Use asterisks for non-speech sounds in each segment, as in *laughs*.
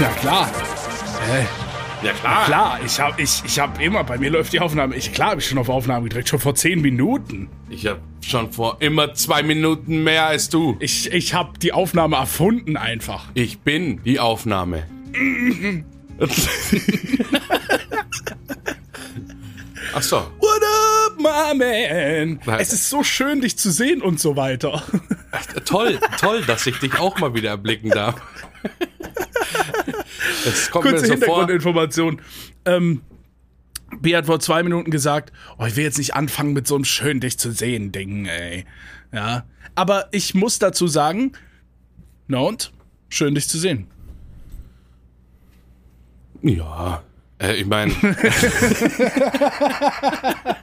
Na klar. Äh, Ja klar. klar, ich hab, ich, ich hab immer, bei mir läuft die Aufnahme. Ich, klar, hab ich schon auf Aufnahme gedrückt, schon vor zehn Minuten. Ich habe schon vor immer zwei Minuten mehr als du. Ich, ich hab die Aufnahme erfunden einfach. Ich bin die Aufnahme. *laughs* Ach so. Man? Nein. Es ist so schön, dich zu sehen und so weiter. Toll, toll, dass ich dich auch mal wieder erblicken darf. Es kommt Kurze mir so. Hintergrundinformation. Ähm, B hat vor zwei Minuten gesagt, oh, ich will jetzt nicht anfangen mit so einem schön dich zu sehen Ding, ey. Ja. Aber ich muss dazu sagen, na und? Schön dich zu sehen. Ja. Äh, ich meine, *laughs*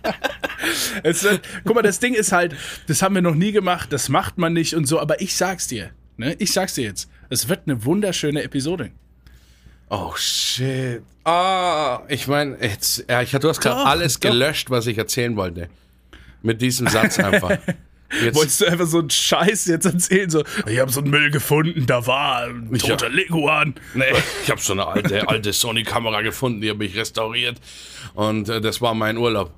*laughs* *laughs* Es, guck mal, das Ding ist halt, das haben wir noch nie gemacht, das macht man nicht und so, aber ich sag's dir, ne? Ich sag's dir jetzt. Es wird eine wunderschöne Episode. oh shit. Ah, ich meine, jetzt, ja, ich, du hast gerade alles doch. gelöscht, was ich erzählen wollte. Mit diesem Satz einfach. Jetzt, Wolltest du einfach so einen Scheiß jetzt erzählen? So, ich habe so einen Müll gefunden, da war ein Ich toter hab- Leguan. Nee, ich habe so eine alte, alte Sony-Kamera gefunden, die habe ich restauriert. Und äh, das war mein Urlaub.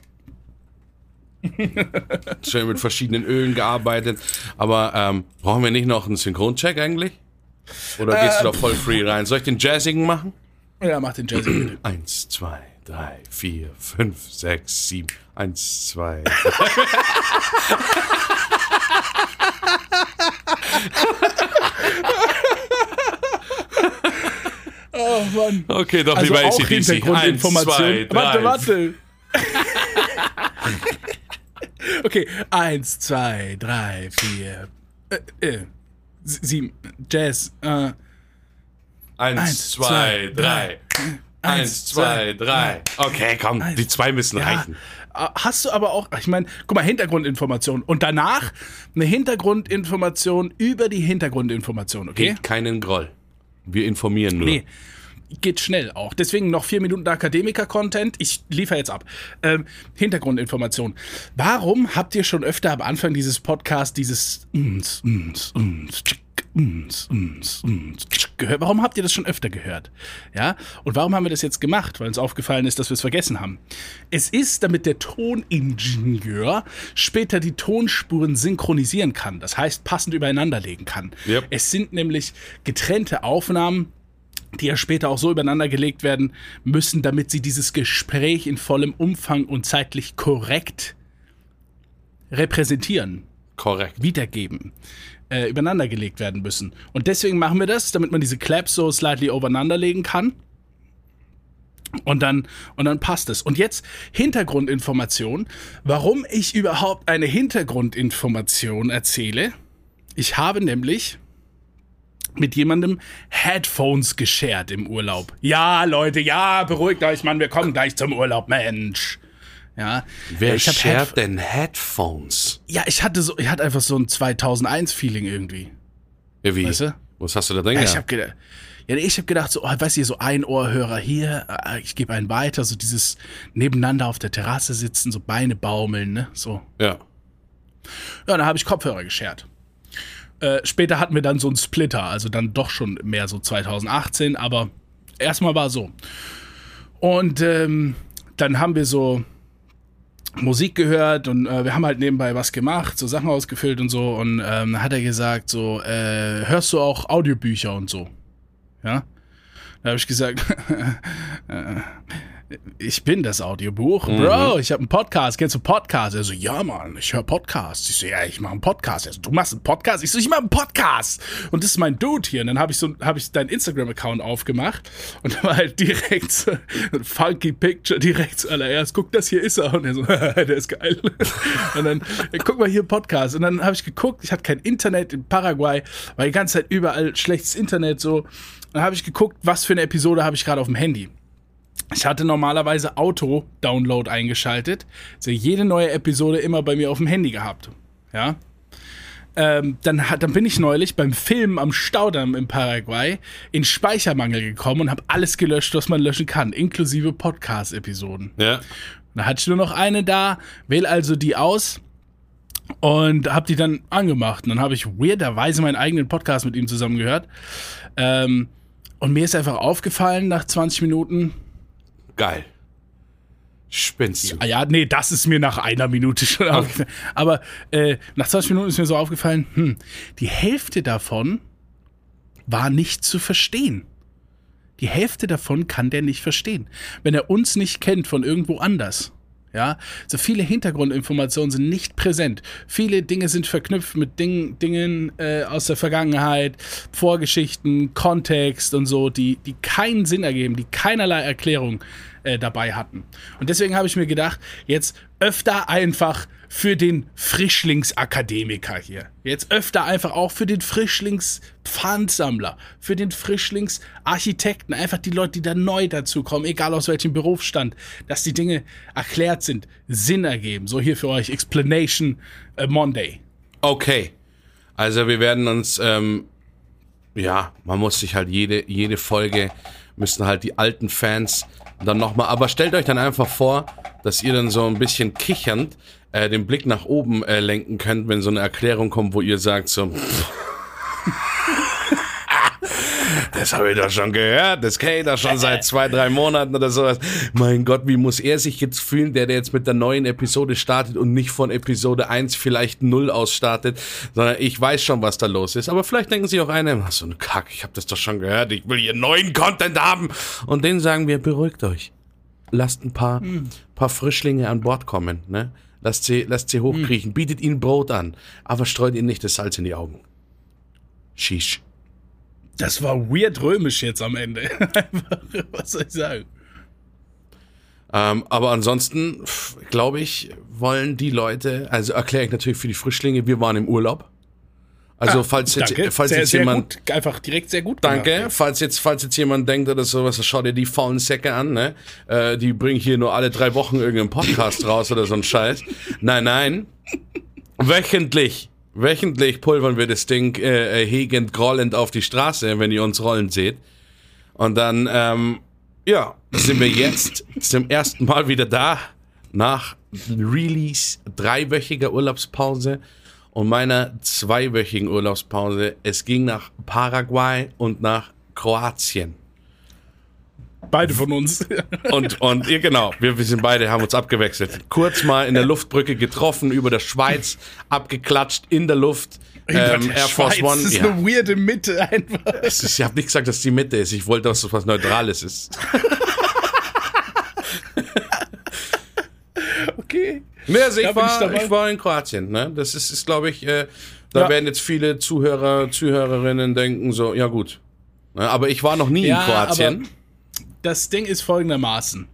*laughs* Schön mit verschiedenen Ölen gearbeitet. Aber ähm, brauchen wir nicht noch einen Synchroncheck eigentlich? Oder gehst du da voll free rein? Soll ich den Jazzigen machen? Ja, mach den Jazzy bitte. *clears throat* Eins, zwei, drei, vier, fünf, sechs, sieben. Eins, zwei. *laughs* Oh Mann. Okay, doch Also lieber ACDC. Hintergrundinformation. Eins, zwei, drei. warte, warte. *laughs* okay, eins, zwei, drei, vier, äh, äh, sieben, Jazz, äh, Eins, Eins, zwei, zwei, drei. Eins, Eins, zwei, drei. Okay, komm, Eins. die zwei müssen ja. reichen. Äh, Hast du aber auch, ich meine, guck mal, Hintergrundinformation und danach eine Hintergrundinformation über die Hintergrundinformation, okay? Geht keinen Groll. Wir informieren nur. Nee. Geht schnell auch. Deswegen noch vier Minuten Akademiker-Content. Ich liefere jetzt ab. Ähm, Hintergrundinformation. Warum habt ihr schon öfter am Anfang dieses Podcasts dieses uns, uns, uns, tschick, uns, uns, uns tschick gehört? Warum habt ihr das schon öfter gehört? Ja? Und warum haben wir das jetzt gemacht? Weil uns aufgefallen ist, dass wir es vergessen haben. Es ist, damit der Toningenieur später die Tonspuren synchronisieren kann. Das heißt, passend übereinander legen kann. Yep. Es sind nämlich getrennte Aufnahmen, die ja später auch so übereinander gelegt werden müssen, damit sie dieses Gespräch in vollem Umfang und zeitlich korrekt repräsentieren, Korrekt. wiedergeben, äh, übereinander gelegt werden müssen. Und deswegen machen wir das, damit man diese Claps so slightly übereinander legen kann. Und dann, und dann passt es. Und jetzt Hintergrundinformation. Warum ich überhaupt eine Hintergrundinformation erzähle. Ich habe nämlich mit jemandem Headphones geshared im Urlaub. Ja, Leute, ja, beruhigt euch, Mann, wir kommen gleich zum Urlaub, Mensch. Ja, Wer ich hab shared Headph- denn Headphones? ja, ich hatte so, ich hatte einfach so ein 2001-Feeling irgendwie. Ja, wie? Weißt du? Was hast du da drin Ja, ich habe gedacht, ja, ich habe gedacht, so, oh, weißt du, so ein Ohrhörer hier, äh, ich gebe einen weiter, so dieses nebeneinander auf der Terrasse sitzen, so Beine baumeln, ne, so. Ja. Ja, dann habe ich Kopfhörer geschert. Äh, später hatten wir dann so einen Splitter, also dann doch schon mehr so 2018, aber erstmal war so. Und ähm, dann haben wir so Musik gehört und äh, wir haben halt nebenbei was gemacht, so Sachen ausgefüllt und so. Und ähm, hat er gesagt, so, äh, hörst du auch Audiobücher und so? Ja. Da habe ich gesagt, *laughs* äh, ich bin das Audiobuch. Bro, ich habe einen Podcast. Kennst du Podcast? Er so, ja, Mann, ich höre Podcasts. Ich so, ja, ich mache einen Podcast. Er so, du machst einen Podcast? Ich so, ich mache einen Podcast. Und das ist mein Dude hier. Und dann habe ich so, habe ich deinen Instagram-Account aufgemacht und da war halt direkt so ein funky Picture direkt zuallererst. Guck, das hier ist er. Und er so, *laughs* der ist geil. Und dann, guck mal hier Podcast. Und dann habe ich geguckt, ich hatte kein Internet in Paraguay, war die ganze Zeit überall schlechtes Internet so. Dann habe ich geguckt, was für eine Episode habe ich gerade auf dem Handy. Ich hatte normalerweise Auto-Download eingeschaltet. Also jede neue Episode immer bei mir auf dem Handy gehabt. Ja. Ähm, dann, hat, dann bin ich neulich beim Filmen am Staudamm in Paraguay in Speichermangel gekommen und habe alles gelöscht, was man löschen kann, inklusive Podcast-Episoden. Ja. Da hatte ich nur noch eine da, wähle also die aus und habe die dann angemacht. Und dann habe ich weirderweise meinen eigenen Podcast mit ihm zusammen gehört. Ähm, Und mir ist einfach aufgefallen nach 20 Minuten, Geil. Spinnst du? Ah ja, nee, das ist mir nach einer Minute schon aufgefallen. Aber äh, nach 20 Minuten ist mir so aufgefallen, hm, die Hälfte davon war nicht zu verstehen. Die Hälfte davon kann der nicht verstehen. Wenn er uns nicht kennt von irgendwo anders. Ja, so viele Hintergrundinformationen sind nicht präsent. Viele Dinge sind verknüpft mit Ding, Dingen äh, aus der Vergangenheit, Vorgeschichten, Kontext und so, die, die keinen Sinn ergeben, die keinerlei Erklärung äh, dabei hatten. Und deswegen habe ich mir gedacht, jetzt öfter einfach für den Frischlingsakademiker hier. Jetzt öfter einfach auch für den Frischlingspfandsammler, für den Frischlingsarchitekten, einfach die Leute, die da neu dazukommen, egal aus welchem Berufsstand, dass die Dinge erklärt sind, Sinn ergeben. So hier für euch Explanation äh, Monday. Okay. Also wir werden uns, ähm, ja, man muss sich halt jede, jede Folge, müssen halt die alten Fans dann nochmal, aber stellt euch dann einfach vor, dass ihr dann so ein bisschen kichernd äh, den Blick nach oben äh, lenken könnt, wenn so eine Erklärung kommt, wo ihr sagt so, das habe ich doch schon gehört, das kenne ich doch schon seit zwei, drei Monaten oder sowas. Mein Gott, wie muss er sich jetzt fühlen, der, der jetzt mit der neuen Episode startet und nicht von Episode 1 vielleicht 0 aus startet, sondern ich weiß schon, was da los ist. Aber vielleicht denken sie auch eine, ach, so ein Kack, ich habe das doch schon gehört, ich will hier neuen Content haben. Und denen sagen wir, beruhigt euch. Lasst ein paar, Hm. paar Frischlinge an Bord kommen, ne? Lasst sie, lasst sie hochkriechen, Hm. bietet ihnen Brot an, aber streut ihnen nicht das Salz in die Augen. Shish. Das war weird römisch jetzt am Ende. *laughs* Einfach, Was soll ich sagen? Ähm, aber ansonsten, glaube ich, wollen die Leute, also erkläre ich natürlich für die Frischlinge, wir waren im Urlaub. Also Ah, falls jetzt, danke. falls sehr, jetzt jemand, gut, einfach direkt sehr gut. danke, gemacht. falls jetzt, falls jetzt jemand denkt oder sowas, schau dir die faulen Säcke an, ne? Äh, die bringen hier nur alle drei Wochen irgendeinen Podcast raus oder so ein Scheiß. Nein, nein. *laughs* Wöchentlich. Wöchentlich pulvern wir das Ding äh, hegend, grollend auf die Straße, wenn ihr uns rollen seht. Und dann, ähm, ja, sind wir jetzt zum ersten Mal wieder da, nach Release dreiwöchiger Urlaubspause und meiner zweiwöchigen Urlaubspause. Es ging nach Paraguay und nach Kroatien. Beide von uns. *laughs* Und, und ja, genau, wir, wir sind beide, haben uns abgewechselt. Kurz mal in der Luftbrücke getroffen, über der Schweiz, abgeklatscht in der Luft. Ähm, Air Force Schweiz, One. Das ist Ja. eine weirde Mitte einfach. Ist, ich habe nicht gesagt, dass die Mitte ist. Ich wollte, dass es was Neutrales ist. *laughs* Okay. Nee, also ich, ich war, dabei. ich war in Kroatien. Ne? Das ist, ist glaube ich, äh, da Ja. werden jetzt viele Zuhörer, Zuhörerinnen denken so, ja gut. Ne? Aber ich war noch nie Ja, in Kroatien. Das Ding ist folgendermaßen.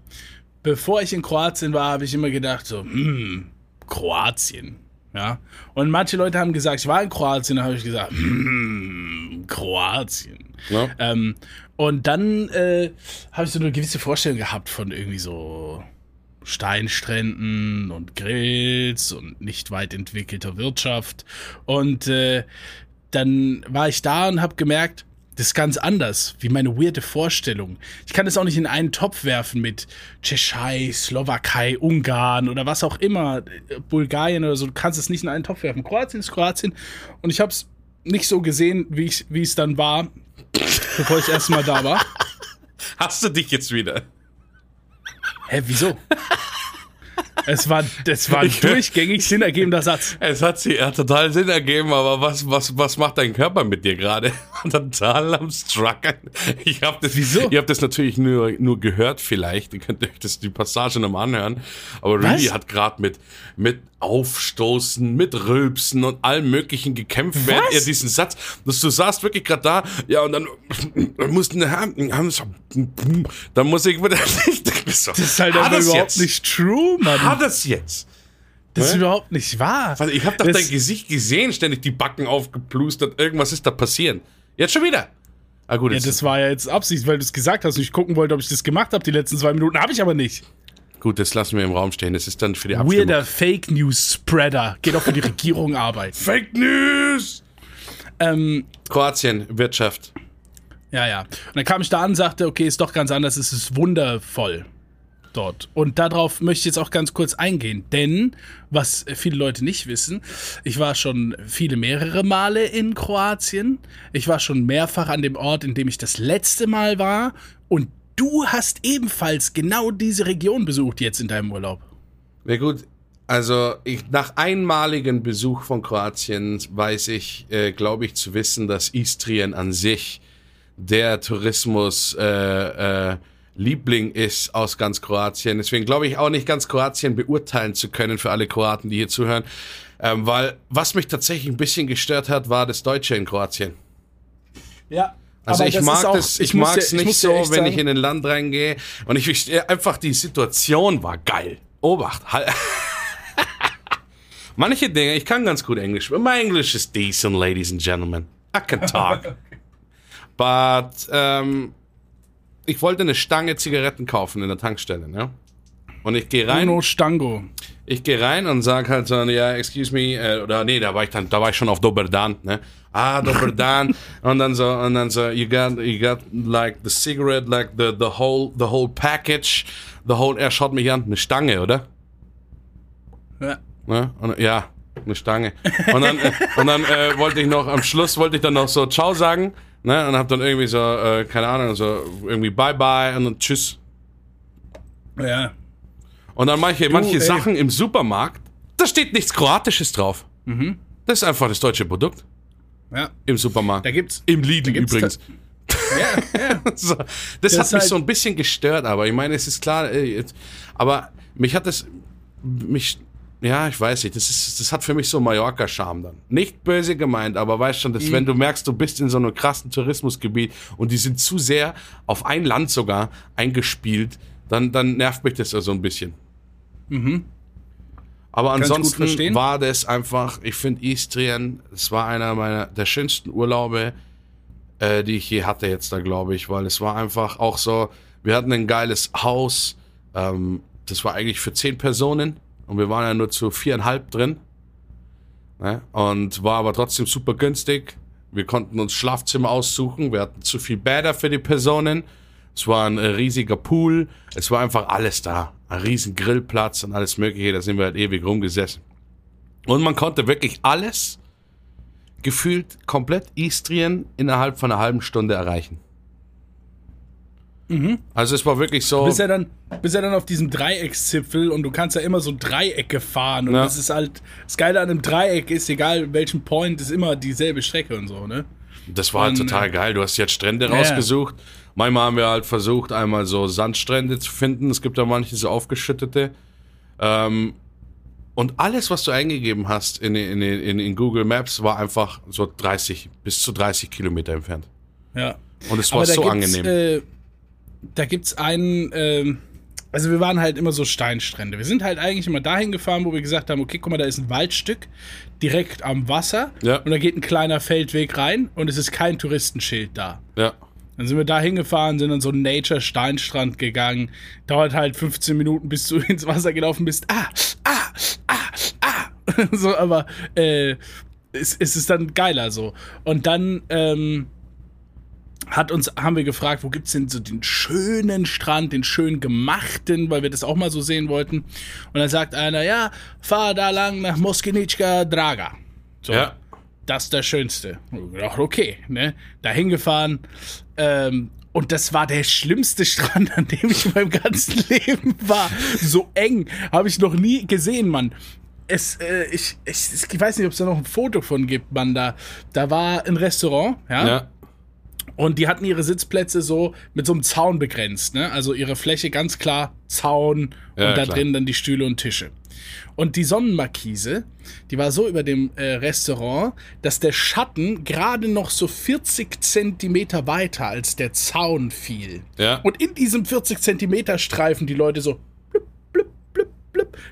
Bevor ich in Kroatien war, habe ich immer gedacht so, hm, Kroatien. Ja. Und manche Leute haben gesagt, ich war in Kroatien, da habe ich gesagt, hm, Kroatien. Ne? Ähm, und dann äh, habe ich so eine gewisse Vorstellung gehabt von irgendwie so Steinstränden und Grills und nicht weit entwickelter Wirtschaft. Und äh, dann war ich da und habe gemerkt, das ist ganz anders, wie meine weirde Vorstellung. Ich kann das auch nicht in einen Topf werfen mit Tschechei, Slowakei, Ungarn oder was auch immer, äh, Bulgarien oder so. Du kannst es nicht in einen Topf werfen. Kroatien ist Kroatien. Und ich habe es nicht so gesehen, wie ich- wie es dann war, bevor ich das erste Mal da war. *laughs* Hast du dich jetzt wieder? Hä, wieso? Es war, das war ein *laughs* durchgängig Sinn ergebender Satz. Es hat sie ja total Sinn ergeben, aber was, was, was macht dein Körper mit dir gerade? *laughs* total am Strucken. Ich habe das, Wieso? Ihr habt das natürlich nur, nur gehört vielleicht. Ihr könnt euch das, die Passage nochmal anhören. Aber Rudy Was? hat gerade mit, mit Aufstoßen, mit Rülpsen und allem Möglichen gekämpft, während er diesen Satz, dass du saßt wirklich gerade da, ja, und dann mussten, haben, so, dann muss ich wieder, *laughs* so, Das ist halt aber überhaupt jetzt? nicht true, Mann. Hat es jetzt? Das ist Hä? überhaupt nicht wahr. Also ich habe doch das, dein Gesicht gesehen, ständig die Backen aufgeplustert. Irgendwas ist da passieren. Jetzt schon wieder. Ah gut, Ja, das war ja jetzt Absicht, weil du es gesagt hast und ich gucken wollte, ob ich das gemacht habe die letzten zwei Minuten. Habe ich aber nicht. Gut, das lassen wir im Raum stehen. Das ist dann für die Abstimmung. Weirder Fake News Spreader. Geht auch für die Regierung arbeiten. *laughs* Fake News. Ähm, Kroatien, Wirtschaft. ja, ja. Und dann kam ich da an und sagte, okay, ist doch ganz anders, es ist wundervoll. dort. Und darauf möchte ich jetzt auch ganz kurz eingehen, denn was viele Leute nicht wissen, ich war schon viele mehrere Male in Kroatien. Ich war schon mehrfach an dem Ort, in dem ich das letzte Mal war. Und du hast ebenfalls genau diese Region besucht jetzt in deinem Urlaub. Na gut, also ich, nach einmaligen Besuch von Kroatien weiß ich, äh, glaube ich, zu wissen, dass Istrien an sich der Tourismus äh, äh, Liebling ist aus ganz Kroatien. Deswegen glaube ich auch nicht ganz Kroatien beurteilen zu können für alle Kroaten, die hier zuhören. Ähm, weil was mich tatsächlich ein bisschen gestört hat, war das Deutsche in Kroatien. Ja. Also aber ich mag ist auch- das, ich, muss mag es ich nicht so, wenn ich sagen- in ein Land reingehe und ich verstehe einfach die Situation war geil. Obacht. *laughs* Manche Dinge, ich kann ganz gut Englisch. My English is decent, ladies and gentlemen. I can talk. *laughs* But ähm, ich wollte eine Stange Zigaretten kaufen in der Tankstelle, ne? Und ich gehe rein. Bruno Stango. Ich gehe rein und sag halt so, ja, excuse me, äh, oder nee, da war ich dann, da war ich schon auf Doberdan, ne? Ah, *laughs* Doberdan. und dann so, und dann so, you got, you got like the cigarette, like the, the whole, the whole package, the whole, er schaut mich an, eine Stange, oder? Ja. Ne? Und, ja, eine Stange. Und dann, äh, und dann äh, wollte ich noch, am Schluss wollte ich dann noch so Ciao sagen, ne? Und hab dann irgendwie so, äh, keine Ahnung, so irgendwie Bye Bye und dann Tschüss. Ja. Und dann manche, manche ey. Sachen im Supermarkt, da steht nichts Kroatisches drauf. Das ist einfach das deutsche Produkt Ja. im Supermarkt. Da gibt's. Im Lidl gibt's übrigens. Ja, ja. *laughs* So, das, hat ist mich halt- so ein bisschen gestört, aber ich meine, es ist klar, aber mich hat das, mich, ja, ich weiß nicht, das, ist, das hat für mich so Mallorca-Charme dann. Nicht böse gemeint, aber weißt schon, dass Mhm. wenn du merkst, du bist in so einem krassen Tourismusgebiet und die sind zu sehr auf ein Land sogar eingespielt, dann, dann nervt mich das so ein bisschen. Aber Mhm. gut ansonsten war das einfach, ich finde Istrien, es war einer meiner der schönsten Urlaube, äh, die ich je hatte jetzt da, glaube ich, weil es war einfach auch so, wir hatten ein geiles Haus, ähm, das war eigentlich für zehn Personen und wir waren ja nur zu viereinhalb drin ne? und war aber trotzdem super günstig. Wir konnten uns Schlafzimmer aussuchen, wir hatten zu viel Bäder für die Personen, es war ein äh, riesiger Pool, es war einfach alles da, ein riesen Grillplatz und alles mögliche, da sind wir halt ewig rumgesessen. Und man konnte wirklich alles gefühlt komplett Istrien innerhalb von einer halben Stunde erreichen. Also es war wirklich so. Bis er dann, bis er dann auf diesem Dreieckszipfel und du kannst ja immer so Dreiecke fahren und Ja. das ist halt das Geile an einem Dreieck ist egal welchen Point ist immer dieselbe Strecke und so ne Das war halt total geil. Du hast jetzt Strände Ja. rausgesucht. Manchmal haben wir halt versucht, einmal so Sandstrände zu finden. Es gibt da manche so aufgeschüttete. Ähm, und alles, was du eingegeben hast in, in, in, in Google Maps, war einfach so 30, bis zu 30 Kilometer entfernt. ja Und es war so angenehm. Äh, da gibt's einen, ähm, also wir waren halt immer so Steinstrände. Wir sind halt eigentlich immer dahin gefahren, wo wir gesagt haben, okay, guck mal, da ist ein Waldstück direkt am Wasser Ja. und da geht ein kleiner Feldweg rein und es ist kein Touristenschild da. ja. Dann sind wir da hingefahren, sind an so einen Nature-Steinstrand gegangen. Dauert halt 15 Minuten, bis du *laughs* ins Wasser gelaufen bist. Ah, ah, ah, ah. *laughs* so, aber äh, es, es ist dann geiler so. Und dann ähm, hat uns, haben wir gefragt, wo gibt's denn so den schönen Strand, den schön gemachten, weil wir das auch mal so sehen wollten. Und dann sagt einer, ja, fahr da lang nach Moskinichka Draga. So ja. das ist der schönste. Okay, ne? Da hingefahren. Ähm, und das war der schlimmste Strand, an dem ich in meinem ganzen *laughs* Leben war. So eng habe ich noch nie gesehen, Mann. Es, äh, ich, ich, ich weiß nicht, ob es da noch ein Foto von gibt, Mann. Da, da war ein Restaurant, ja, Ja. und die hatten ihre Sitzplätze so mit so einem Zaun begrenzt, ne? Also ihre Fläche ganz klar Zaun Ja, und da klar. drin dann die Stühle und Tische. Und die Sonnenmarkise, die war so über dem äh, Restaurant, dass der Schatten gerade noch so 40 Zentimeter weiter als der Zaun fiel. Ja. Und in diesem 40 Zentimeter Streifen die Leute so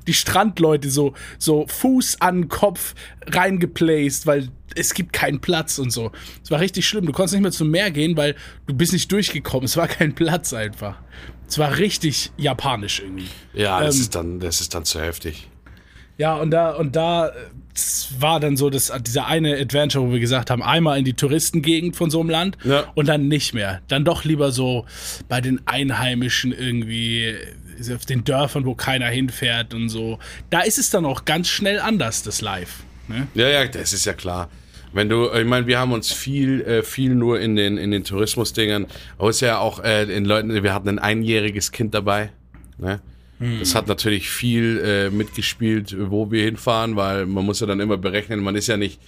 die Strandleute so, so Fuß an Kopf reingeplaced, weil es gibt keinen Platz und so. Es war richtig schlimm. Du konntest nicht mehr zum Meer gehen, weil du bist nicht durchgekommen. Es war kein Platz einfach. Es war richtig japanisch irgendwie. Ja, das, Ähm, ist dann, das ist dann zu heftig. Ja, und da, und da das war dann so das, dieser eine Adventure, wo wir gesagt haben, einmal in die Touristengegend von so einem Land Ja. und dann nicht mehr. Dann doch lieber so bei den Einheimischen irgendwie, auf den Dörfern, wo keiner hinfährt und so. Da ist es dann auch ganz schnell anders, das Live. Ne? Ja, ja, das ist ja klar. Wenn du, ich meine, wir haben uns viel, äh, viel nur in den, in den Tourismusdingern, aber es ist ja auch äh, in Leuten, wir hatten ein einjähriges Kind dabei. Ne? Das hat natürlich viel äh, mitgespielt, wo wir hinfahren, weil man muss ja dann immer berechnen, man ist ja nicht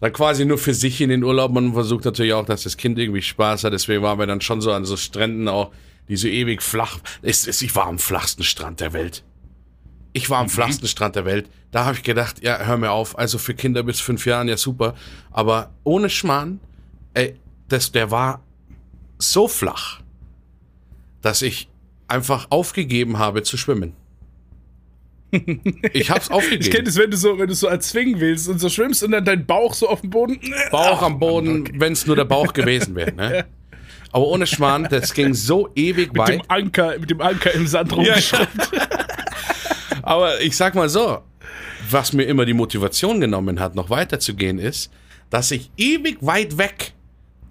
dann quasi nur für sich in den Urlaub, man versucht natürlich auch, dass das Kind irgendwie Spaß hat, deswegen waren wir dann schon so an so Stränden auch, die so ewig flach, es, es, ich war am flachsten Strand der Welt. Ich war am flachsten Strand der Welt. Da habe ich gedacht, ja, hör mir auf. Also für Kinder bis fünf Jahren, ja super. Aber ohne Schmarrn, ey, das, der war so flach, dass ich einfach aufgegeben habe zu schwimmen. Ich hab's *laughs* Ich aufgegeben. kenne es, wenn du so, wenn du so erzwingen willst und so schwimmst und dann dein Bauch so auf dem Boden. Bauch am Boden, wenn es nur der Bauch gewesen wäre. Ne? *laughs* Aber ohne Schmarrn, das ging so ewig Mit weit. dem Anker, mit dem Anker im Sand rumgeschraubt. *laughs* Aber ich sag mal so, was mir immer die Motivation genommen hat, noch weiterzugehen, ist, dass ich ewig weit weg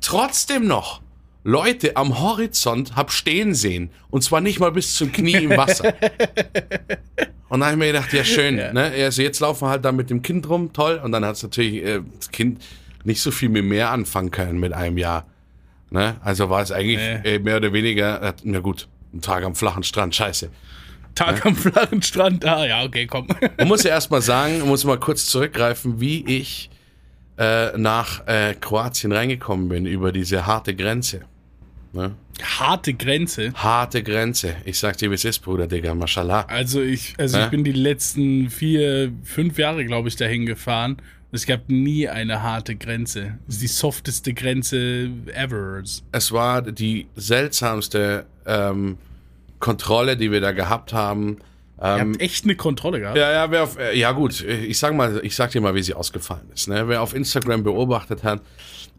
trotzdem noch Leute am Horizont hab stehen sehen. Und zwar nicht mal bis zum Knie im Wasser. *laughs* Und dann habe ich mir gedacht, ja schön, ne? Also jetzt laufen wir halt da mit dem Kind rum, toll. Und dann hat es natürlich äh, das Kind nicht so viel mit mehr anfangen können mit einem Jahr. Ne? Also war es eigentlich Nee. äh, mehr oder weniger, na gut, ein Tag am flachen Strand, scheiße. Tag am flachen Strand. Ah, ja, okay, komm. *laughs* Man muss ja erstmal sagen, man muss mal kurz zurückgreifen, wie ich äh, nach äh, Kroatien reingekommen bin über diese harte Grenze. Ne? Harte Grenze. Harte Grenze. Ich sag dir, wie es ist, Bruder, Digga, mashallah. Also ich, also Hä? ich bin die letzten vier, fünf Jahre, glaube ich, dahin gefahren. Es gab nie eine harte Grenze. Das ist die softeste Grenze ever. Es war die seltsamste ähm, Kontrolle, die wir da gehabt haben. Ihr Ähm, habt echt eine Kontrolle gehabt. Ja, ja, wer auf, äh, ja gut, ich sag mal, ich sag dir mal, wie sie ausgefallen ist. Ne? Wer auf Instagram beobachtet hat,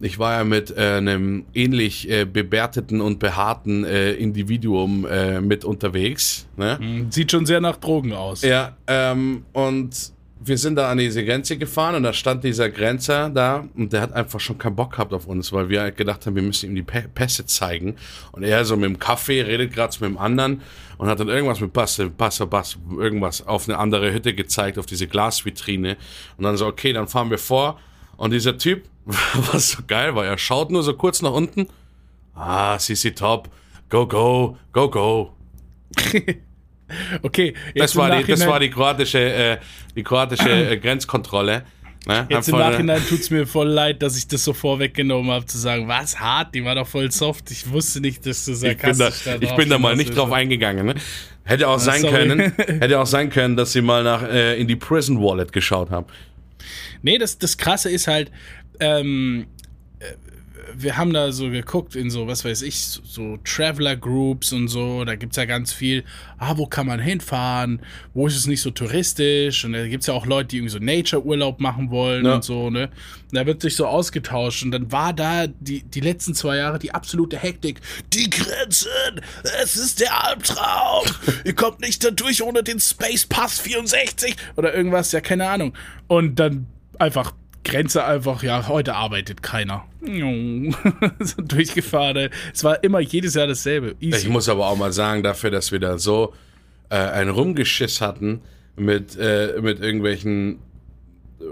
ich war ja mit äh, einem ähnlich äh, bewerteten und behaarten äh, Individuum äh, mit unterwegs. Ne? Sieht schon sehr nach Drogen aus. Ja, ähm, und wir sind da an diese Grenze gefahren und da stand dieser Grenzer da und der hat einfach schon keinen Bock gehabt auf uns, weil wir halt gedacht haben, wir müssen ihm die Pä- Pässe zeigen. Und er so mit dem Kaffee redet gerade mit dem anderen und hat dann irgendwas mit Passe, Passe, Passe, irgendwas auf eine andere Hütte gezeigt, auf diese Glasvitrine. Und dann so, okay, dann fahren wir vor. Und dieser Typ, *laughs* was so geil war, er schaut nur so kurz nach unten. Ah, CC Top, go, go, go, go. *laughs* Okay, Das war, die, das war die kroatische, äh, die kroatische äh, Grenzkontrolle. Ne? Jetzt im Nachhinein tut's mir voll leid, dass ich das so vorweggenommen habe, zu sagen, was hart, die war doch voll soft. Ich wusste nicht, dass du ich bin da, sarkastisch da ich bin da mal nicht drauf eingegangen. Ne? Hätte auch sein sorry. können, *laughs* hätte auch sein können, dass sie mal nach äh, in die Prison Wallet geschaut haben. Nee, das, das Krasse ist halt, ähm, äh, wir haben da so geguckt in so, was weiß ich, so, so Traveler-Groups und so, da gibt's ja ganz viel, ah, wo kann man hinfahren, wo ist es nicht so touristisch und da gibt's ja auch Leute, die irgendwie so Nature-Urlaub machen wollen Ja. und so, ne. Und da wird sich so ausgetauscht und dann war da die, die letzten zwei Jahre die absolute Hektik. Die Grenzen, es ist der Albtraum, ihr kommt nicht da durch ohne den Space Pass 64 oder irgendwas, ja, keine Ahnung. Und dann einfach Grenze einfach, ja, heute arbeitet keiner. *laughs* so durchgefahren. ey. Es war immer jedes Jahr dasselbe. Ich Easy. muss aber auch mal sagen, dafür, dass wir da so äh, ein Rumgeschiss hatten mit, äh, mit irgendwelchen äh,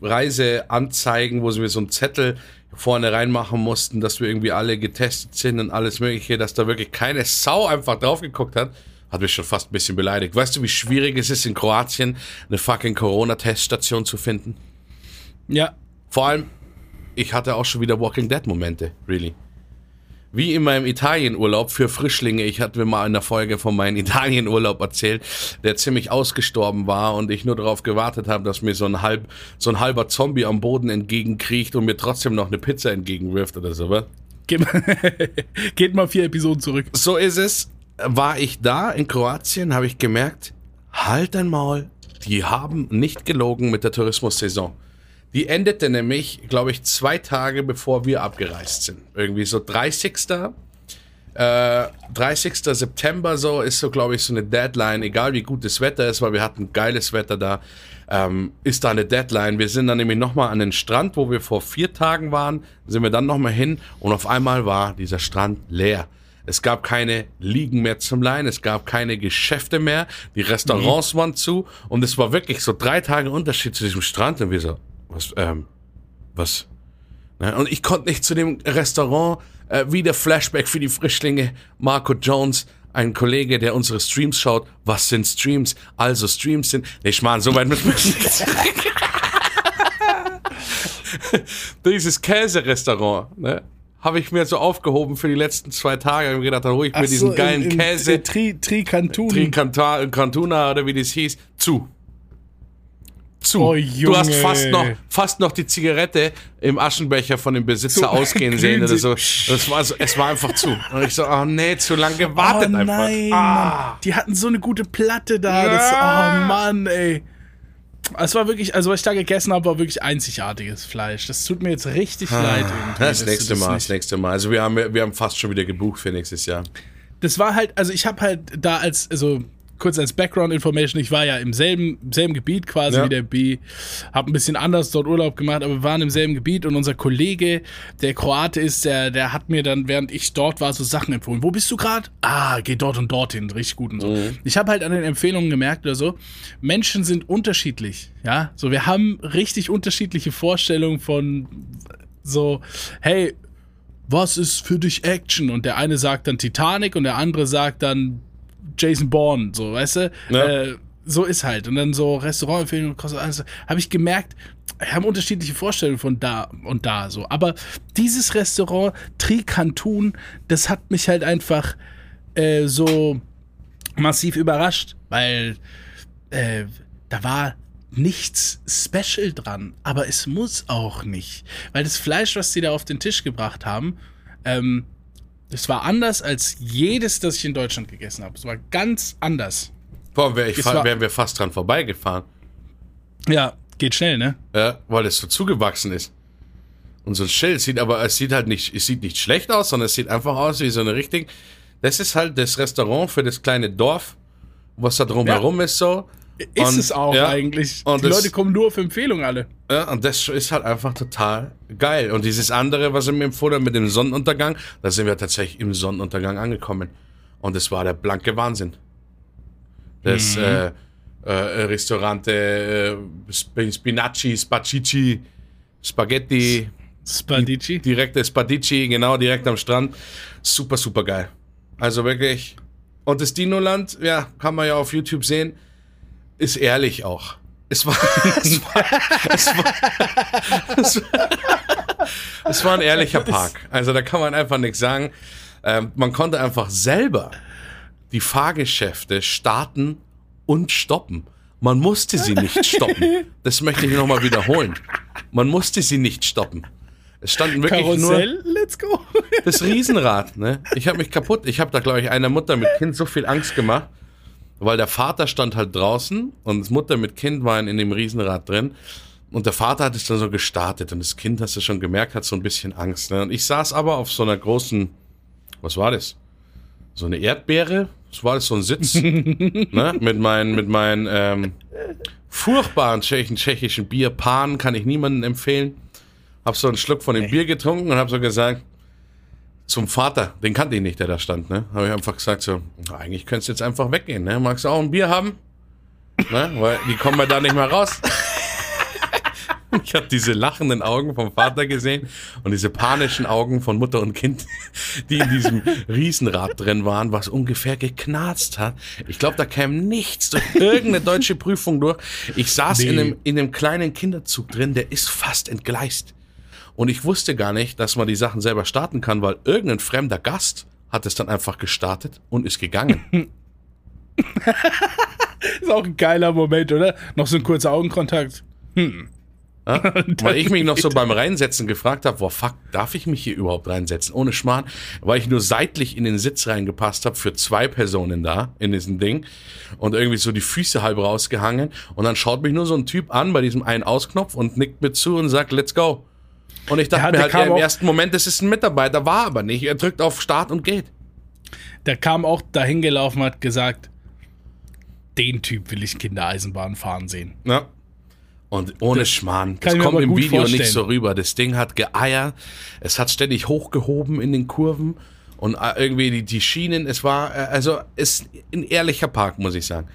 Reiseanzeigen, wo wir so einen Zettel vorne reinmachen mussten, dass wir irgendwie alle getestet sind und alles Mögliche, dass da wirklich keine Sau einfach drauf geguckt hat, hat mich schon fast ein bisschen beleidigt. Weißt du, wie schwierig es ist, in Kroatien eine fucking Corona-Teststation zu finden? Ja, Vor allem, ich hatte auch schon wieder Walking Dead-Momente, really. Wie in meinem Italienurlaub für Frischlinge. Ich hatte mir mal in der Folge von meinem Italienurlaub erzählt, der ziemlich ausgestorben war und ich nur darauf gewartet habe, dass mir so ein, halb, so ein halber Zombie am Boden entgegenkriecht und mir trotzdem noch eine Pizza entgegenwirft oder sowas. *laughs* geht, geht mal vier Episoden zurück. So ist es. War ich da in Kroatien, habe ich gemerkt, halt dein Maul, die haben nicht gelogen mit der Tourismussaison. Die endete nämlich, glaube ich, zwei Tage bevor wir abgereist sind. Irgendwie so 30. Äh, 30. September so ist so, glaube ich, so eine Deadline, egal wie gut das Wetter ist, weil wir hatten geiles Wetter da, ähm, ist da eine Deadline. Wir sind dann nämlich nochmal an den Strand, wo wir vor vier Tagen waren, sind wir dann nochmal hin und auf einmal war dieser Strand leer. Es gab keine Liegen mehr zum Leihen, es gab keine Geschäfte mehr, die Restaurants mhm. waren zu und es war wirklich so drei Tage Unterschied zu diesem Strand und wir so, was, ähm, was? Ne? Und ich konnte nicht zu dem Restaurant, äh, wie der Flashback für die Frischlinge, Marco Jones, ein Kollege, der unsere Streams schaut. Was sind Streams? Also Streams sind. Nee, Schmarrn, so weit müssen wir nicht. Dieses Käserestaurant, ne? Habe ich mir so aufgehoben für die letzten zwei Tage. Ich habe gedacht, da hole ich mir Ach diesen so, geilen in, in, Käse. Tri, Tricantun. Tricantuna oder wie das hieß. Zu zu. Oh, du hast fast noch, fast noch die Zigarette im Aschenbecher von dem Besitzer so, ausgehen sehen oder so. Das war so. Es war einfach zu. Und ich so, oh nee, zu lange gewartet oh, einfach. Nein, ah. Die hatten so eine gute Platte da. Ja. Das, oh Mann, ey. Es war wirklich, also was ich da gegessen habe, war wirklich einzigartiges Fleisch. Das tut mir jetzt richtig ah, leid. Das nächste Mal, das nächste Mal. Also wir haben, wir haben fast schon wieder gebucht für nächstes Jahr. Das war halt, also ich habe halt da als, also kurz als Background-Information, ich war ja im selben, selben Gebiet quasi ja. wie der B, habe ein bisschen anders dort Urlaub gemacht, aber wir waren im selben Gebiet und unser Kollege, der Kroate ist, der, der hat mir dann, während ich dort war, so Sachen empfohlen. Wo bist du gerade? Ah, geh dort und dorthin, richtig gut und so. Mhm. Ich habe halt an den Empfehlungen gemerkt oder so, Menschen sind unterschiedlich, ja, so wir haben richtig unterschiedliche Vorstellungen von so, hey, was ist für dich Action? Und der eine sagt dann Titanic und der andere sagt dann Jason Bourne, so, weißt du? Ja. Äh, so ist halt. Und dann so Restaurantempfehlungen, also, habe ich gemerkt, haben unterschiedliche Vorstellungen von da und da so. Aber dieses Restaurant Tricantun, das hat mich halt einfach äh, so massiv überrascht, weil äh, da war nichts special dran, aber es muss auch nicht. Weil das Fleisch, was sie da auf den Tisch gebracht haben, ähm, es war anders als jedes, das ich in Deutschland gegessen habe. Es war ganz anders. Boah, wär war, wären wir fast dran vorbeigefahren. Ja, geht schnell, ne? Ja, weil es so zugewachsen ist. Und so ein Schild sieht aber, es sieht halt nicht, es sieht nicht schlecht aus, sondern es sieht einfach aus wie so eine richtig. Das ist halt das Restaurant für das kleine Dorf, was da drumherum ja. ist so. Ist und, es auch ja, eigentlich. Die das, Leute kommen nur auf Empfehlung alle. Ja, und das ist halt einfach total geil. Und dieses andere, was er mir empfohlen hat mit dem Sonnenuntergang, da sind wir tatsächlich im Sonnenuntergang angekommen. Und es war der blanke Wahnsinn. Das mhm. äh, äh, Restaurante äh, Spinacci, Spacici, Spaghetti. Spadici? Direkte Spadici, genau, direkt am Strand. Super, super geil. Also wirklich. Und das Dinoland, ja, kann man ja auf YouTube sehen ist ehrlich auch. Es war, *laughs* es war, es war, es war, es war ein ehrlicher *laughs* Park. Also da kann man einfach nichts sagen. Ähm, man konnte einfach selber die Fahrgeschäfte starten und stoppen. Man musste sie nicht stoppen. Das möchte ich nochmal wiederholen. Man musste sie nicht stoppen. Es standen wirklich Karussell, nur let's go. das Riesenrad. Ne? Ich habe mich kaputt. Ich habe da glaube ich einer Mutter mit Kind so viel Angst gemacht weil der Vater stand halt draußen und das Mutter mit Kind waren in dem Riesenrad drin. Und der Vater hat es dann so gestartet und das Kind, hast du schon gemerkt, hat so ein bisschen Angst. Ne? Und ich saß aber auf so einer großen, was war das? So eine Erdbeere? Was war das, so ein Sitz? *laughs* ne? Mit meinen, mit meinen ähm, furchtbaren tschechischen, tschechischen Bier. Pan kann ich niemandem empfehlen. Hab so einen Schluck von dem Bier getrunken und hab so gesagt, zum Vater, den kannte ich nicht, der da stand, ne? Habe ich einfach gesagt so, eigentlich könntest du jetzt einfach weggehen, ne? Magst du auch ein Bier haben? Ne? Weil die kommen ja da nicht mehr raus. *laughs* Ich habe diese lachenden Augen vom Vater gesehen und diese panischen Augen von Mutter und Kind, *laughs* die in diesem Riesenrad drin waren, was ungefähr geknarzt hat. Ich glaube, da käme nichts durch irgendeine deutsche Prüfung durch. Ich saß nee. in, einem, in einem kleinen Kinderzug drin, der ist fast entgleist. Und ich wusste gar nicht, dass man die Sachen selber starten kann, weil irgendein fremder Gast hat es dann einfach gestartet und ist gegangen. *laughs* ist auch ein geiler Moment, oder? Noch so ein kurzer Augenkontakt. Hm. Ja? *laughs* Weil ich mich noch so beim Reinsetzen gefragt habe, boah, fuck, darf ich mich hier überhaupt reinsetzen? Ohne Schmarrn, weil ich nur seitlich in den Sitz reingepasst habe für zwei Personen da in diesem Ding und irgendwie so die Füße halb rausgehangen und dann schaut mich nur so ein Typ an bei diesem einen Ausknopf und nickt mir zu und sagt, let's go. Und ich dachte ja, mir halt ja, im ersten Moment, das ist ein Mitarbeiter, war aber nicht. Er drückt auf Start und geht. Der kam auch dahin gelaufen, hat gesagt, den Typ will ich Kindereisenbahn fahren sehen. Ja. Und ohne Das Schmarrn. Das kommt im Video vorstellen. nicht so rüber. Das Ding hat geeiert. Es hat ständig hochgehoben in den Kurven. Und äh, irgendwie die, die Schienen, es war, äh, also, ist ein ehrlicher Park, muss ich sagen.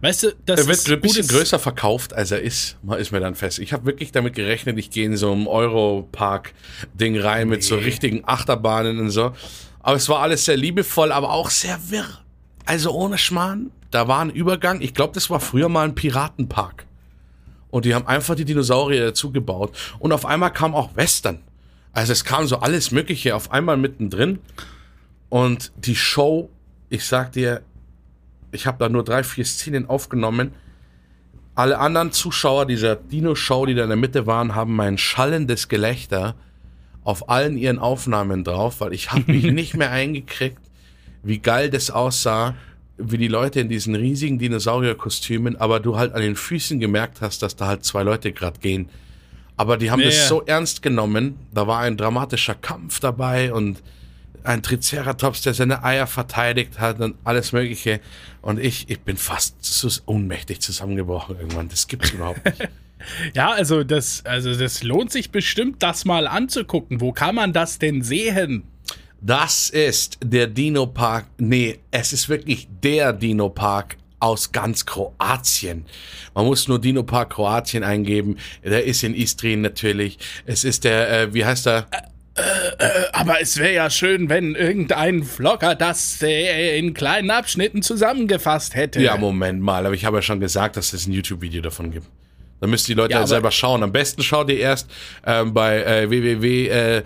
Weißt du, das Er wird ist ein bisschen größer verkauft, als er ist. Ist mir dann fest. Ich habe wirklich damit gerechnet, ich gehe in so ein Europark-Ding rein mit so richtigen Achterbahnen und so. Aber es war alles sehr liebevoll, aber auch sehr wirr. Also ohne Schmarrn. Da war ein Übergang. Ich glaube, das war früher mal ein Piratenpark. Und die haben einfach die Dinosaurier dazu gebaut. Und auf einmal kam auch Western. Also es kam so alles Mögliche auf einmal mittendrin. Und die Show, ich sag dir, ich habe da nur drei, vier Szenen aufgenommen. Alle anderen Zuschauer dieser Dino-Show, die da in der Mitte waren, haben mein schallendes Gelächter auf allen ihren Aufnahmen drauf, weil ich habe mich *laughs* nicht mehr eingekriegt, wie geil das aussah, wie die Leute in diesen riesigen Dinosaurier-Kostümen, aber du halt an den Füßen gemerkt hast, dass da halt zwei Leute gerade gehen. Aber die haben Ja, das so ernst genommen. Da war ein dramatischer Kampf dabei und ein Triceratops, der seine Eier verteidigt hat und alles Mögliche. Und ich, ich bin fast so ohnmächtig zusammengebrochen irgendwann. Das gibt's überhaupt nicht. *laughs* Ja, also das, also das lohnt sich bestimmt, das mal anzugucken. Wo kann man das denn sehen? Das ist der Dino Park. Nee, es ist wirklich der Dino Park aus ganz Kroatien. Man muss nur Dino Park Kroatien eingeben. Der ist in Istrien natürlich. Es ist der, äh, wie heißt der? Aber es wäre ja schön, wenn irgendein Vlogger das äh, in kleinen Abschnitten zusammengefasst hätte. Ja, Moment mal, aber ich habe ja schon gesagt, dass es ein YouTube-Video davon gibt. Da müssen die Leute Ja, halt selber schauen. Am besten schaut ihr erst ähm, bei äh, www äh, äh,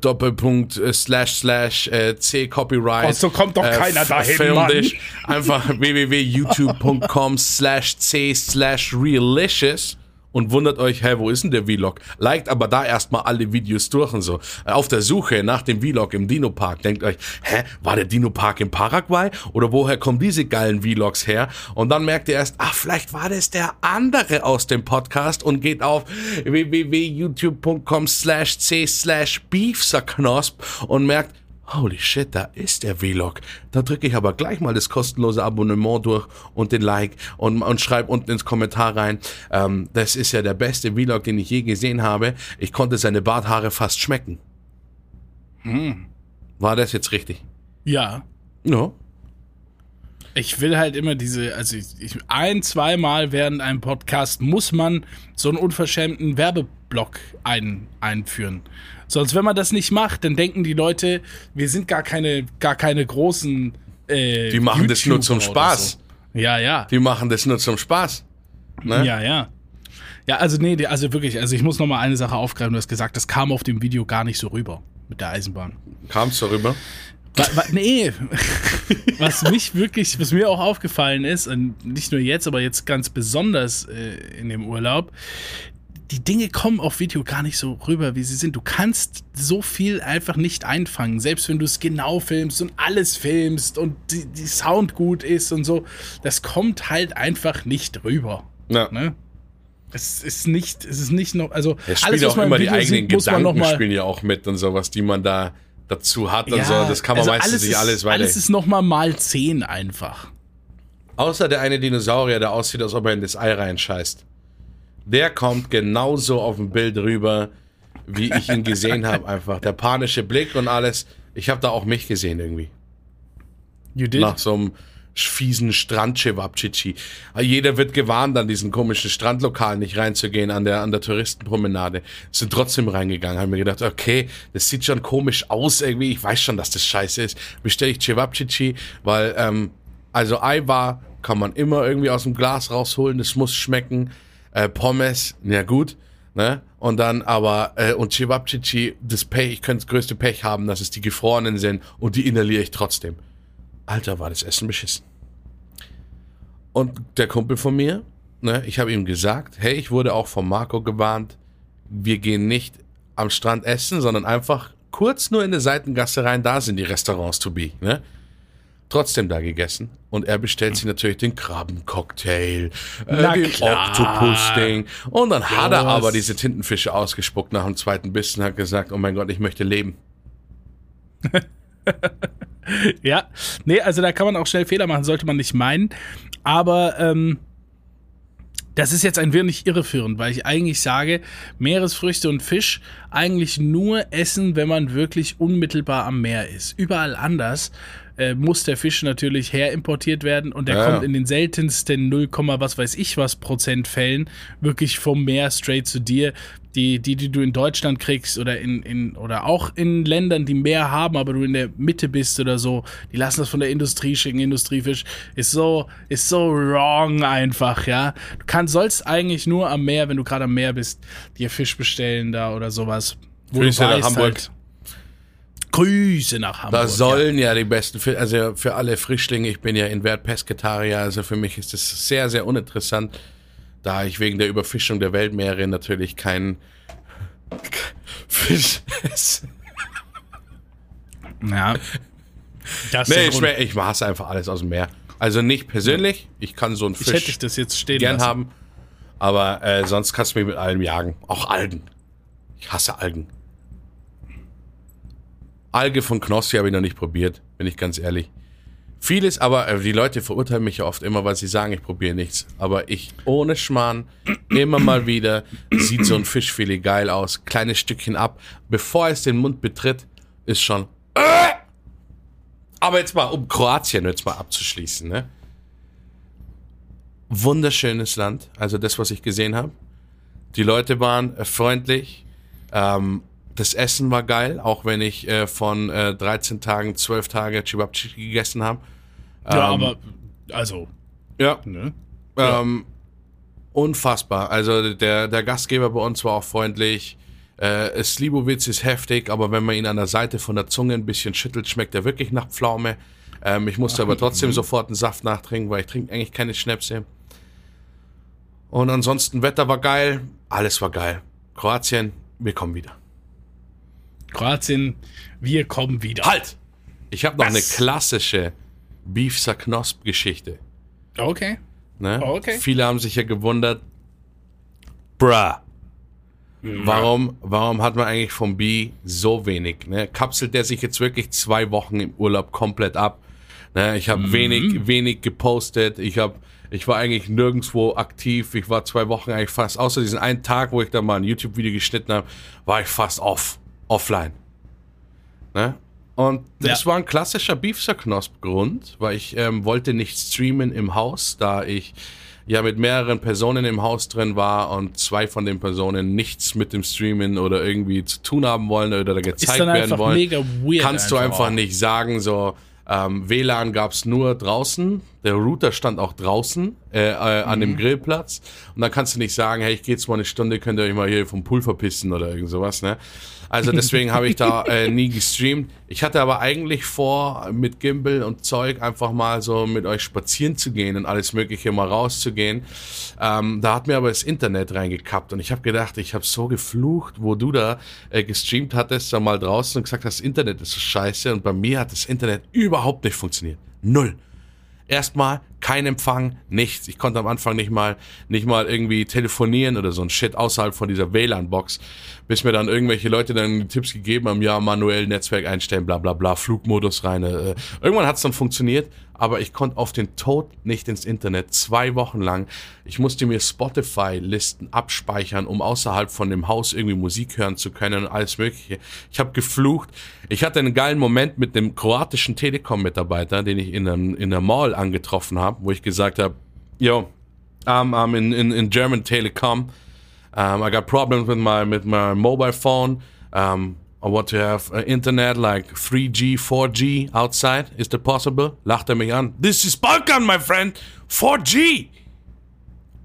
Doppelpunkt äh, slash slash äh, c Copyright. Oh, so kommt doch keiner dahin, Film Mann. dich. Einfach *laughs* www.youtube.com slash c slash realicious und wundert euch, hä, wo ist denn der Vlog? Liked aber da erstmal alle Videos durch und so. Äh, Auf der Suche nach dem Vlog im Dino Park denkt euch, hä, war der Dino Park in Paraguay? Oder woher kommen diese geilen Vlogs her? Und dann merkt ihr erst, ach, vielleicht war das der andere aus dem Podcast und geht auf www.youtube.com slash c slash beefserknosp und merkt, Holy shit, da ist der Vlog. Da drücke ich aber gleich mal das kostenlose Abonnement durch und den Like und, und schreibe unten ins Kommentar rein. Ähm, das ist ja der beste Vlog, den ich je gesehen habe. Ich konnte seine Barthaare fast schmecken. War das jetzt richtig? Ja. Ja. Ich will halt immer diese, also ich, ich, ein, zweimal während einem Podcast muss man so einen unverschämten Werbeblock ein, einführen. Sonst, wenn man das nicht macht, dann denken die Leute, wir sind gar keine, gar keine großen. Äh, Die machen das nur zum YouTuber Spaß. So. Ja, ja. Die machen das nur zum Spaß. Ne? Ja, ja. Ja, also nee, also wirklich, also ich muss noch mal eine Sache aufgreifen. Du hast gesagt, das kam auf dem Video gar nicht so rüber mit der Eisenbahn. Kam's darüber? Wa, wa, nee, *laughs* was mich wirklich, was mir auch aufgefallen ist, und nicht nur jetzt, aber jetzt ganz besonders äh, in dem Urlaub, die Dinge kommen auf Video gar nicht so rüber, wie sie sind. Du kannst so viel einfach nicht einfangen, selbst wenn du es genau filmst und alles filmst und die, die Sound gut ist und so. Das kommt halt einfach nicht rüber. Ja. Ne? Es ist nicht, es ist nicht noch, also Es spielt auch man im immer die Video eigenen sieht, Gedanken spielen ja auch mit und sowas, die man da dazu hat und so. Das kann man also meistens nicht alles weiter. Alles ist nochmal mal 10 einfach. Außer der eine Dinosaurier, der aussieht, als ob er in das Ei reinscheißt. Der kommt genauso auf dem Bild rüber, wie ich ihn gesehen habe. Einfach der panische Blick und alles. Ich habe da auch mich gesehen irgendwie. You did? Nach so einem fiesen Strandchewabchichi. Jeder wird gewarnt, an diesen komischen Strandlokalen nicht reinzugehen, an der, an der Touristenpromenade. Sind trotzdem reingegangen, haben mir gedacht, okay, das sieht schon komisch aus irgendwie. Ich weiß schon, dass das scheiße ist. Bestelle ich Cevapcici, weil, ähm, also Eiwar kann man immer irgendwie aus dem Glas rausholen, das muss schmecken. Äh, Pommes, ja gut, ne? Und dann aber, äh, und Cevapcici, das Pech, ich könnte das größte Pech haben, dass es die gefrorenen sind und die inhaliere ich trotzdem. Alter, war das Essen beschissen. Und der Kumpel von mir, ne, ich habe ihm gesagt, hey, ich wurde auch von Marco gewarnt, wir gehen nicht am Strand essen, sondern einfach kurz nur in eine Seitengasse rein, da sind die Restaurants to be, ne? Trotzdem da gegessen. Und er bestellt sich natürlich den Krabbencocktail, äh, den. Oktopus-Ding. Und dann hat er was? aber diese Tintenfische ausgespuckt nach dem zweiten Bissen und hat gesagt, oh mein Gott, ich möchte leben. *laughs* ja, nee, also da kann man auch schnell Fehler machen, sollte man nicht meinen. Aber ähm, das ist jetzt ein wenig irreführend, weil ich eigentlich sage, Meeresfrüchte und Fisch eigentlich nur essen, wenn man wirklich unmittelbar am Meer ist. Überall anders äh, muss der Fisch natürlich herimportiert werden und der ja. kommt in den seltensten 0, was weiß ich was Prozent Fällen wirklich vom Meer straight zu dir. Die, die, die du in Deutschland kriegst oder in, in oder auch in Ländern, die mehr haben, aber du in der Mitte bist oder so, die lassen das von der Industrie schicken, Industriefisch, ist so, ist so wrong einfach, ja. Du kannst, sollst eigentlich nur am Meer, wenn du gerade am Meer bist, dir Fisch bestellen da oder sowas. Wo Grüße du weißt, Hamburg. Halt, Grüße nach Hamburg. Da sollen ja, ja die besten, also für alle Frischlinge, ich bin ja in Wert Pesketarier, also für mich ist es sehr, sehr uninteressant, da ich wegen der Überfischung der Weltmeere natürlich keinen *laughs* Fisch esse. Ja. Das nee, ich, ich mache einfach alles aus dem Meer. Also nicht persönlich, ich kann so einen Fisch ich hätte ich das jetzt stehen gern lassen. haben, aber äh, sonst kannst du mich mit allem jagen. Auch Algen. Ich hasse Algen. Alge von Knossi habe ich noch nicht probiert, bin ich ganz ehrlich. Vieles, aber äh, die Leute verurteilen mich ja oft immer, weil sie sagen, ich probiere nichts. Aber ich, ohne Schmarrn, immer mal wieder sieht so ein Fischfilet geil aus. Kleines Stückchen ab. Bevor es den Mund betritt, ist schon. Äh! Aber jetzt mal, um Kroatien jetzt mal abzuschließen, ne? Wunderschönes Land, also das, was ich gesehen habe. Die Leute waren freundlich. Ähm, das Essen war geil, auch wenn ich äh, von äh, 13 Tagen 12 Tage Chibabchi gegessen habe. Ja, ähm, aber also. Ja. Ne? Ähm, unfassbar. Also der, der Gastgeber bei uns war auch freundlich. Äh, Slibowitz ist heftig, aber wenn man ihn an der Seite von der Zunge ein bisschen schüttelt, schmeckt er wirklich nach Pflaume. Ähm, ich musste Ach, aber trotzdem mh. sofort einen Saft nachtrinken, weil ich trinke eigentlich keine Schnäpse. Und ansonsten Wetter war geil, alles war geil. Kroatien, wir kommen wieder. Kroatien, wir kommen wieder. Halt! Ich habe noch Was? eine klassische Beef Saknosp Geschichte. Okay. Ne? okay. Viele haben sich ja gewundert, bruh, warum, warum hat man eigentlich vom B so wenig? Ne? Kapselt der sich jetzt wirklich zwei Wochen im Urlaub komplett ab? Ne? Ich habe mhm. wenig, wenig gepostet. Ich habe ich war eigentlich nirgendwo aktiv. Ich war zwei Wochen eigentlich fast, außer diesen einen Tag, wo ich da mal ein YouTube-Video geschnitten habe, war ich fast off offline. Ne? Und das ja. war ein klassischer Beefster-Knosp-Grund, weil ich ähm, wollte nicht streamen im Haus, da ich ja mit mehreren Personen im Haus drin war und zwei von den Personen nichts mit dem Streamen oder irgendwie zu tun haben wollen oder gezeigt werden wollen. Mega weird kannst du einfach auch. nicht sagen, so ähm, WLAN gab's nur draußen, der Router stand auch draußen äh, äh, an dem mhm. Grillplatz und dann kannst du nicht sagen, hey, ich gehe jetzt mal eine Stunde, könnt ihr euch mal hier vom Pool verpissen oder irgend sowas, ne? Also deswegen habe ich da äh, nie gestreamt. Ich hatte aber eigentlich vor, mit Gimbal und Zeug einfach mal so mit euch spazieren zu gehen und alles Mögliche mal rauszugehen. Ähm, da hat mir aber das Internet reingekappt und ich habe gedacht, ich habe so geflucht, wo du da äh, gestreamt hattest, da mal draußen und gesagt das Internet ist so scheiße und bei mir hat das Internet überhaupt nicht funktioniert. Null erstmal kein Empfang, nichts. Ich konnte am Anfang nicht mal, nicht mal irgendwie telefonieren oder so ein Shit außerhalb von dieser WLAN-Box, bis mir dann irgendwelche Leute dann Tipps gegeben haben, ja, manuell Netzwerk einstellen, bla bla bla, Flugmodus rein. Äh. Irgendwann hat es dann funktioniert, aber ich konnte auf den Tod nicht ins Internet. Zwei Wochen lang. Ich musste mir Spotify-Listen abspeichern, um außerhalb von dem Haus irgendwie Musik hören zu können und alles Mögliche. Ich habe geflucht. Ich hatte einen geilen Moment mit dem kroatischen Telekom-Mitarbeiter, den ich in, einem, in der Mall angetroffen habe, wo ich gesagt habe, yo, I'm, I'm in, in, in German Telecom. Um, I got problems with my, with my mobile phone. Um, I want to have uh, internet like 3G, 4G outside. Is that possible? Lacht er mich an. This is Balkan, my friend. 4G.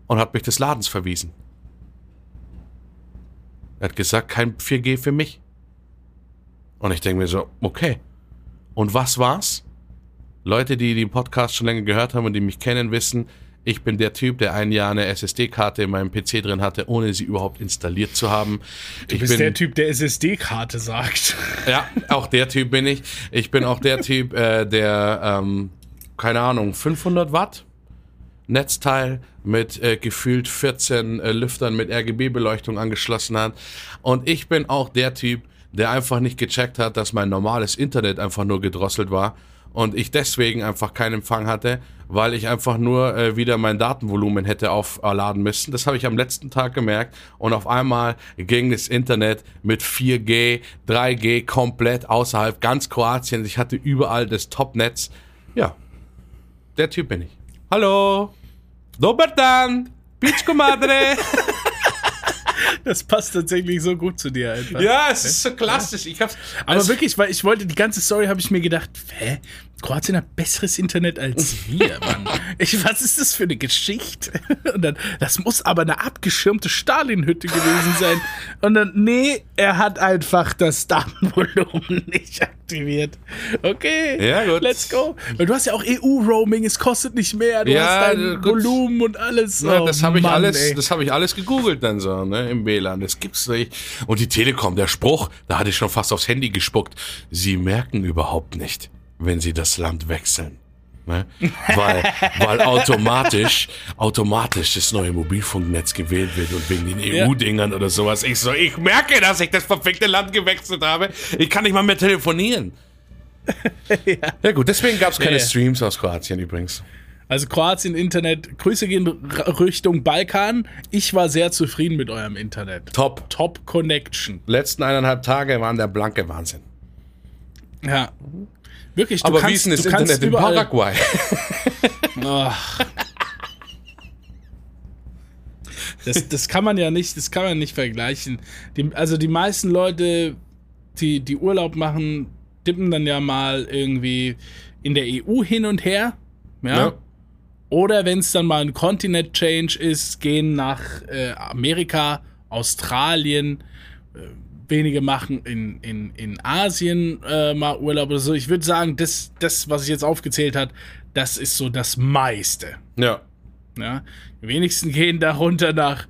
Und hat mich des Ladens verwiesen. Er hat gesagt, kein 4G für mich. Und ich denke mir so, okay. Und was war's? Leute, die den Podcast schon länger gehört haben und die mich kennen, wissen, ich bin der Typ, der ein Jahr eine SSD-Karte in meinem PC drin hatte, ohne sie überhaupt installiert zu haben. Du ich bist bin, der Typ, der SSD-Karte sagt. *laughs* Ja, auch der Typ bin ich. Ich bin auch der Typ, äh, der, ähm, keine Ahnung, 500 Watt Netzteil mit äh, gefühlt 14 äh, Lüftern mit RGB-Beleuchtung angeschlossen hat. Und ich bin auch der Typ, der einfach nicht gecheckt hat, dass mein normales Internet einfach nur gedrosselt war und ich deswegen einfach keinen Empfang hatte, weil ich einfach nur äh, wieder mein Datenvolumen hätte aufladen müssen. Das habe ich am letzten Tag gemerkt und auf einmal ging das Internet mit 4G, 3G komplett außerhalb ganz Kroatien. Ich hatte überall das Topnetz. Ja, der Typ bin ich. Hallo, Dobar dan, Madre. *laughs* Das passt tatsächlich so gut zu dir einfach. Ja, es ist so klassisch. Ich hab's, Aber wirklich, weil ich wollte, die ganze Story habe ich mir gedacht, hä? Kroatien hat besseres Internet als wir, Mann. *laughs* Ich, was ist das für eine Geschichte? *laughs* Und dann, das muss aber eine abgeschirmte Stalin-Hütte gewesen sein. Und dann, nee, er hat einfach das Datenvolumen *laughs* nicht aktiviert. Okay, Ja, gut. let's go. Weil du hast ja auch EU-Roaming, es kostet nicht mehr, du Ja, hast dein gut. Volumen und alles. Ja, Oh, das habe ich Mann, alles, ey. das habe ich alles gegoogelt dann so, ne, im WLAN. Das gibt's nicht. Und die Telekom, der Spruch, da hatte ich schon fast aufs Handy gespuckt. Sie merken überhaupt nicht, wenn sie das Land wechseln. Ne? Weil, weil automatisch, automatisch das neue Mobilfunknetz gewählt wird und wegen den Ja. EU-Dingern oder sowas. Ich so, ich merke, dass ich das verfickte Land gewechselt habe. Ich kann nicht mal mehr telefonieren. *laughs* ja. gut, deswegen gab's keine Ja. Streams aus Kroatien übrigens. Also Kroatien Internet, Grüße gehen Richtung Balkan. Ich war sehr zufrieden mit eurem Internet. Top. Top Connection. Letzten eineinhalb Tage waren der blanke Wahnsinn. Ja. Wirklich, du Aber kannst, wie ist denn das Internet in Paraguay? Das, das kann man ja nicht, das kann man nicht vergleichen. Die, also die meisten Leute, die, die Urlaub machen, dippen dann ja mal irgendwie in der EU hin und her. Ja. Ja. Oder wenn es dann mal ein Continent Change ist, gehen nach äh, Amerika, Australien. Wenige machen in, in, in Asien äh, mal Urlaub oder so. Ich würde sagen, das, das, was ich jetzt aufgezählt hat, das ist so das meiste. Ja. Ja? Die wenigsten gehen darunter nach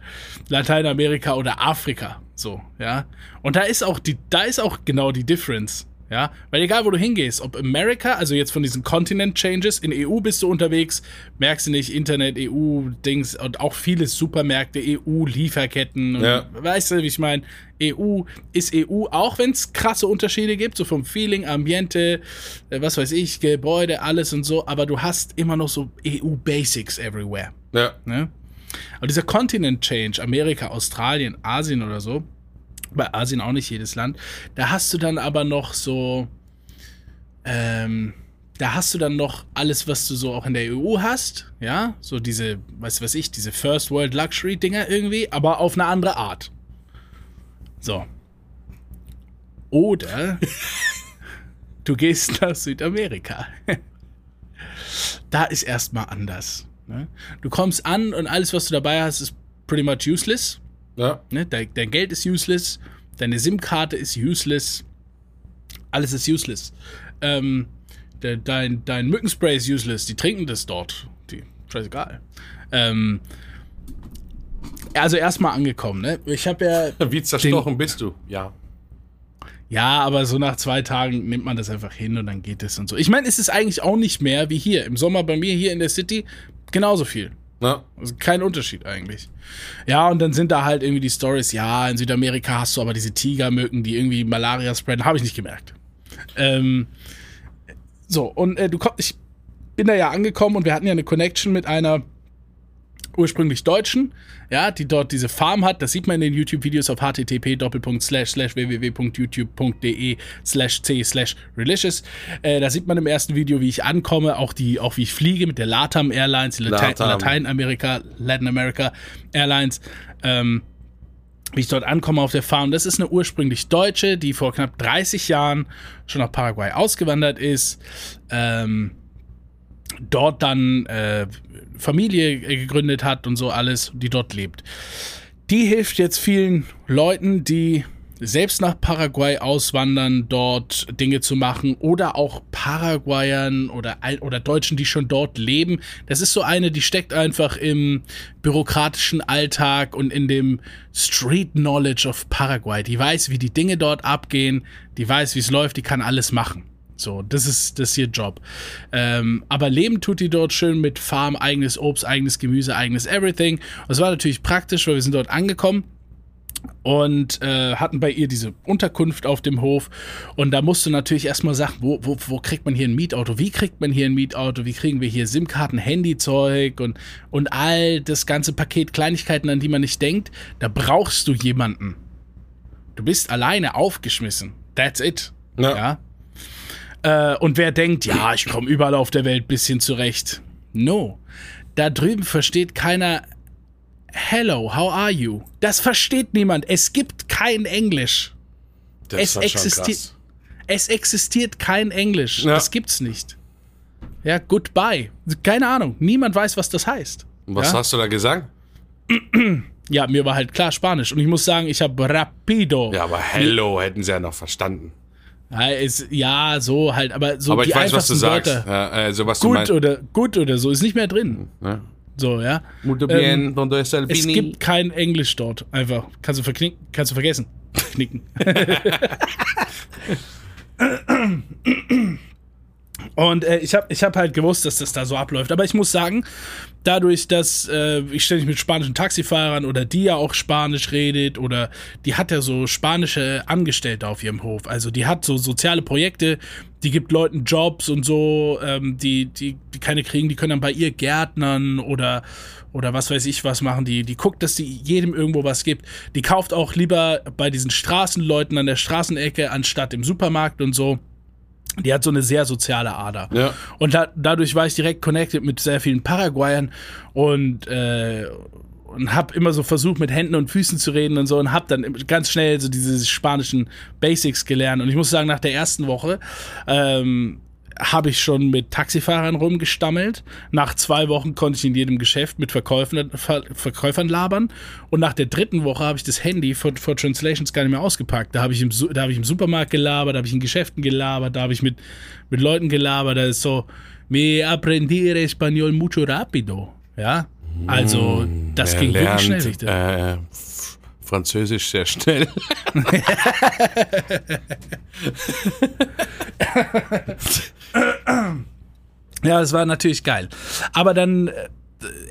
Lateinamerika oder Afrika. So, ja. Und da ist auch die, da ist auch genau die Difference. Ja, weil egal wo du hingehst, ob Amerika, also jetzt von diesen Continent Changes, in EU bist du unterwegs, merkst du nicht, Internet, EU-Dings und auch viele Supermärkte, EU-Lieferketten. und Ja. Weißt du, wie ich meine? EU ist EU, auch wenn es krasse Unterschiede gibt, so vom Feeling, Ambiente, äh, was weiß ich, Gebäude, alles und so, aber du hast immer noch so EU-Basics everywhere. Ja. Ne? Aber dieser Continent Change, Amerika, Australien, Asien oder so, bei Asien auch nicht jedes Land, da hast du dann aber noch so, ähm, da hast du dann noch alles, was du so auch in der EU hast, ja, so diese, was weiß ich, diese First World Luxury Dinger irgendwie, aber auf eine andere Art. So. Oder *laughs* du gehst nach Südamerika. da ist erstmal anders. Ne? Du kommst an und alles, was du dabei hast, ist pretty much useless. Ja. Ne? Dein, dein Geld ist useless, deine SIM-Karte ist useless, alles ist useless. Ähm, de, dein, dein Mückenspray ist useless, die trinken das dort. Die, scheißegal. Ähm, also erstmal angekommen, ne? Ich habe ja *laughs* Wie zerstochen bist du? Ja. Ja, aber so nach zwei Tagen nimmt man das einfach hin und dann geht es und so. Ich meine, es ist eigentlich auch nicht mehr wie hier. Im Sommer bei mir hier in der City genauso viel. Na, Also kein Unterschied eigentlich. Ja, und dann sind da halt irgendwie die Stories, ja, in Südamerika hast du aber diese Tigermücken, die irgendwie Malaria spreaden. Habe ich nicht gemerkt. Ähm, so, und äh, du kommst, ich bin da ja angekommen und wir hatten ja eine Connection mit einer ursprünglich Deutschen, ja, die dort diese Farm hat. Das sieht man in den YouTube-Videos auf http www.youtube.de slash c slash relicious. Äh, da sieht man im ersten Video, wie ich ankomme, auch die, auch wie ich fliege mit der LATAM Airlines, die LATAM. Lateinamerika, Latin America Airlines. Ähm, wie ich dort ankomme auf der Farm. Das ist eine ursprünglich Deutsche, die vor knapp 30 Jahren schon nach Paraguay ausgewandert ist. Ähm, dort dann äh, Familie gegründet hat und so alles, die dort lebt. Die hilft jetzt vielen Leuten, die selbst nach Paraguay auswandern, dort Dinge zu machen oder auch Paraguayern oder, oder Deutschen, die schon dort leben. Das ist so eine, die steckt einfach im bürokratischen Alltag und in dem Street Knowledge of Paraguay. Die weiß, wie die Dinge dort abgehen, die weiß, wie es läuft, die kann alles machen. So, das ist, das ist ihr Job. Ähm, aber leben tut die dort schön mit Farm, eigenes Obst, eigenes Gemüse, eigenes Everything. Und es war natürlich praktisch, weil wir sind dort angekommen. und äh, hatten bei ihr diese Unterkunft auf dem Hof. Und da musst du natürlich erstmal sagen, wo, wo, wo kriegt man hier ein Mietauto? Wie kriegt man hier ein Mietauto? Wie kriegen wir hier SIM-Karten, Handyzeug und, und all das ganze Paket Kleinigkeiten, an die man nicht denkt? Da brauchst du jemanden. Du bist alleine aufgeschmissen. That's it. Ja. ja? Äh, und wer denkt, ja, ich komme überall auf der Welt bisschen zurecht. No. Da drüben versteht keiner Hello, how are you? Das versteht niemand. Es gibt kein Englisch. Das Es existiert- krass. Es existiert kein Englisch. Ja. Das gibt's nicht. Ja, goodbye. Keine Ahnung. Niemand weiß, was das heißt. Was ja? hast du da gesagt? *clears throat* ja, mir war halt klar Spanisch. Und ich muss sagen, ich habe rapido. Ja, aber Hello hätten sie ja noch verstanden. Ja, es, ja, so halt. Aber so aber die ich weiß, was du einfachsten sagst. Ja, also was du Gut meinst. oder gut oder so ist nicht mehr drin. Ja. So, ja. Muito Ähm, bien, donde el Es Vini? gibt kein Englisch dort. Einfach. Kannst du verknicken, kannst du vergessen. *laughs* Knicken. *laughs* *laughs* Und äh, ich habe ich hab halt gewusst, dass das da so abläuft. Aber ich muss sagen, dadurch, dass äh, ich ständig mit spanischen Taxifahrern oder die ja auch Spanisch redet oder die hat ja so spanische Angestellte auf ihrem Hof. Also die hat so soziale Projekte, die gibt Leuten Jobs und so, ähm, die, die, die keine kriegen, die können dann bei ihr Gärtnern oder, oder was weiß ich was machen. Die, die guckt, dass die jedem irgendwo was gibt. Die kauft auch lieber bei diesen Straßenleuten an der Straßenecke anstatt im Supermarkt und so. Die hat so eine sehr soziale Ader. Ja. Und da, dadurch war ich direkt connected mit sehr vielen Paraguayern und, äh, und habe immer so versucht, mit Händen und Füßen zu reden und so und habe dann ganz schnell so diese spanischen Basics gelernt. Und ich muss sagen, nach der ersten Woche ähm, habe ich schon mit Taxifahrern rumgestammelt. Nach zwei Wochen konnte ich in jedem Geschäft mit Verkäufern, Ver Verkäufern labern. Und nach der dritten Woche habe ich das Handy für, für Translations gar nicht mehr ausgepackt. Da habe ich, im da hab ich im Supermarkt gelabert, da habe ich in Geschäften gelabert, da habe ich mit, mit Leuten gelabert. Da ist so, me aprendí el español mucho rápido. Ja, also das Er ging wirklich lernt, schnell. Victor. Äh, Französisch sehr schnell. *laughs* *laughs* *laughs* Ja, das war natürlich geil. Aber dann äh,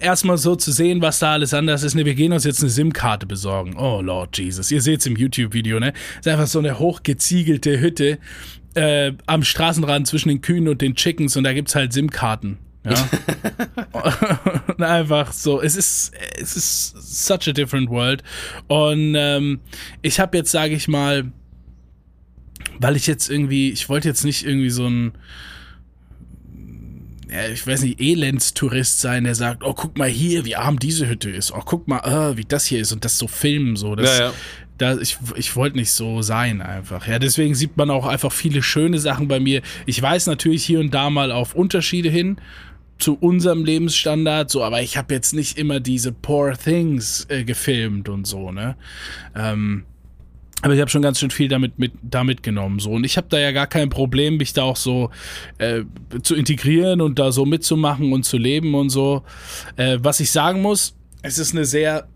erstmal so zu sehen, was da alles anders ist. Ne, wir gehen uns jetzt eine SIM-Karte besorgen. Oh Lord Jesus. Ihr seht es im YouTube-Video, ne? Ist einfach so eine hochgeziegelte Hütte äh, am Straßenrand zwischen den Kühen und den Chickens und da gibt's halt SIM-Karten. Ja. *laughs* und einfach so, es ist, es ist such a different world. Und ähm, ich habe jetzt, sage ich mal, weil ich jetzt irgendwie, ich wollte jetzt nicht irgendwie so ein ja, ich weiß nicht, Elendstourist sein, der sagt, oh, guck mal hier, wie arm diese Hütte ist. Oh, guck mal, äh, wie das hier ist und das so filmen, so. Das, Ja, ja. Da, ich ich wollte nicht so sein einfach. Ja, deswegen sieht man auch einfach viele schöne Sachen bei mir. Ich weiß natürlich hier und da mal auf Unterschiede hin zu unserem Lebensstandard, so, aber ich habe jetzt nicht immer diese Poor Things äh, gefilmt und so, ne? Ähm, aber ich habe schon ganz schön viel damit mit da mitgenommen so und ich habe da ja gar kein Problem, mich da auch so äh, zu integrieren und da so mitzumachen und zu leben und so. Äh, was ich sagen muss, es ist eine sehr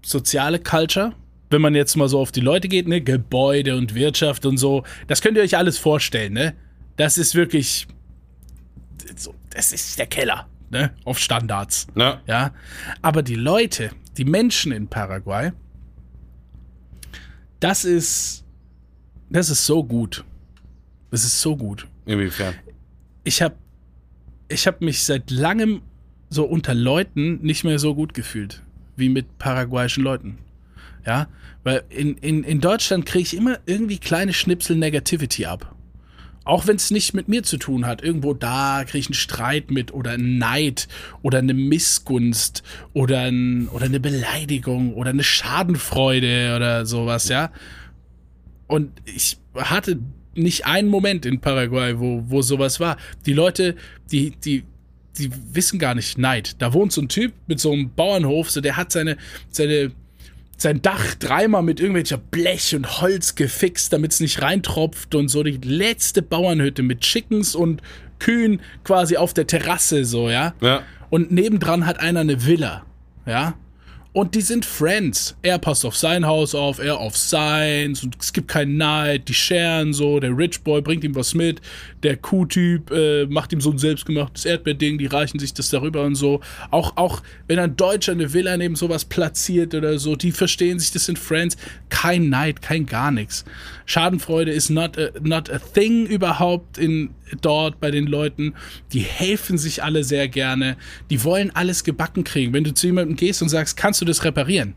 soziale Culture. Wenn man jetzt mal so auf die Leute geht, ne, Gebäude und Wirtschaft und so, das könnt ihr euch alles vorstellen, ne? Das ist wirklich so, das ist der Keller, ne, auf Standards. Ja. Ja, aber die Leute, die Menschen in Paraguay, das ist, das ist so gut. Das ist so gut. Inwiefern? Ich habe, ich habe mich seit langem so unter Leuten nicht mehr so gut gefühlt wie mit paraguayischen Leuten. Ja, weil in, in, in Deutschland kriege ich immer irgendwie kleine Schnipsel Negativity ab. Auch wenn es nicht mit mir zu tun hat. Irgendwo da kriege ich einen Streit mit oder einen Neid oder eine Missgunst oder, ein, oder eine Beleidigung oder eine Schadenfreude oder sowas, ja. Und ich hatte nicht einen Moment in Paraguay, wo, wo sowas war. Die Leute, die, die, die wissen gar nicht Neid. Da wohnt so ein Typ mit so einem Bauernhof, so der hat seine, seine, sein Dach dreimal mit irgendwelcher Blech und Holz gefixt, damit es nicht reintropft und so die letzte Bauernhütte mit Chickens und Kühen quasi auf der Terrasse, so, ja. Ja. Und nebendran hat einer eine Villa, ja. Und die sind Friends. Er passt auf sein Haus auf, er auf seins. Und es gibt keinen Neid. Die scheren so. Der Rich Boy bringt ihm was mit. Der Kuh-Typ äh, macht ihm so ein selbstgemachtes Erdbeerding. Die reichen sich das darüber und so. Auch, auch wenn ein Deutscher eine Villa neben sowas platziert oder so, die verstehen sich, das sind Friends. Kein Neid, kein gar nichts. Schadenfreude ist not a, not a thing überhaupt in, dort bei den Leuten. Die helfen sich alle sehr gerne. Die wollen alles gebacken kriegen. Wenn du zu jemandem gehst und sagst, kannst du das reparieren?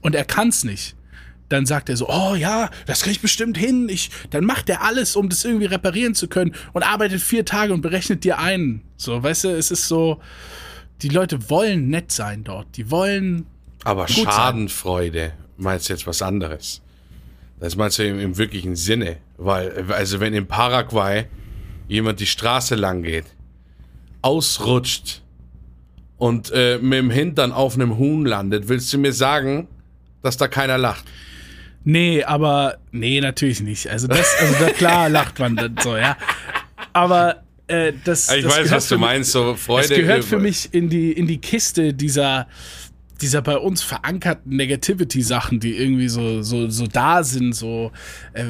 Und er kann es nicht. Dann sagt er so, oh ja, das krieg ich bestimmt hin. Ich, dann macht er alles, um das irgendwie reparieren zu können und arbeitet vier Tage und berechnet dir ein. So, weißt du, es ist so, die Leute wollen nett sein dort. Die wollen. Aber Schadenfreude, meinst du jetzt was anderes? Das meinst du im, im wirklichen Sinne. Weil, also wenn in Paraguay jemand die Straße lang geht, ausrutscht und äh, mit dem Hintern auf einem Huhn landet, willst du mir sagen, dass da keiner lacht? Nee, aber nee, natürlich nicht. Also das, also da, klar *laughs* lacht man dann so, ja. Aber äh, das. Ich das weiß, was du meinst, so Freude. Das gehört für mich in die in die Kiste dieser dieser bei uns verankerten Negativity-Sachen, die irgendwie so, so, so da sind, so, äh,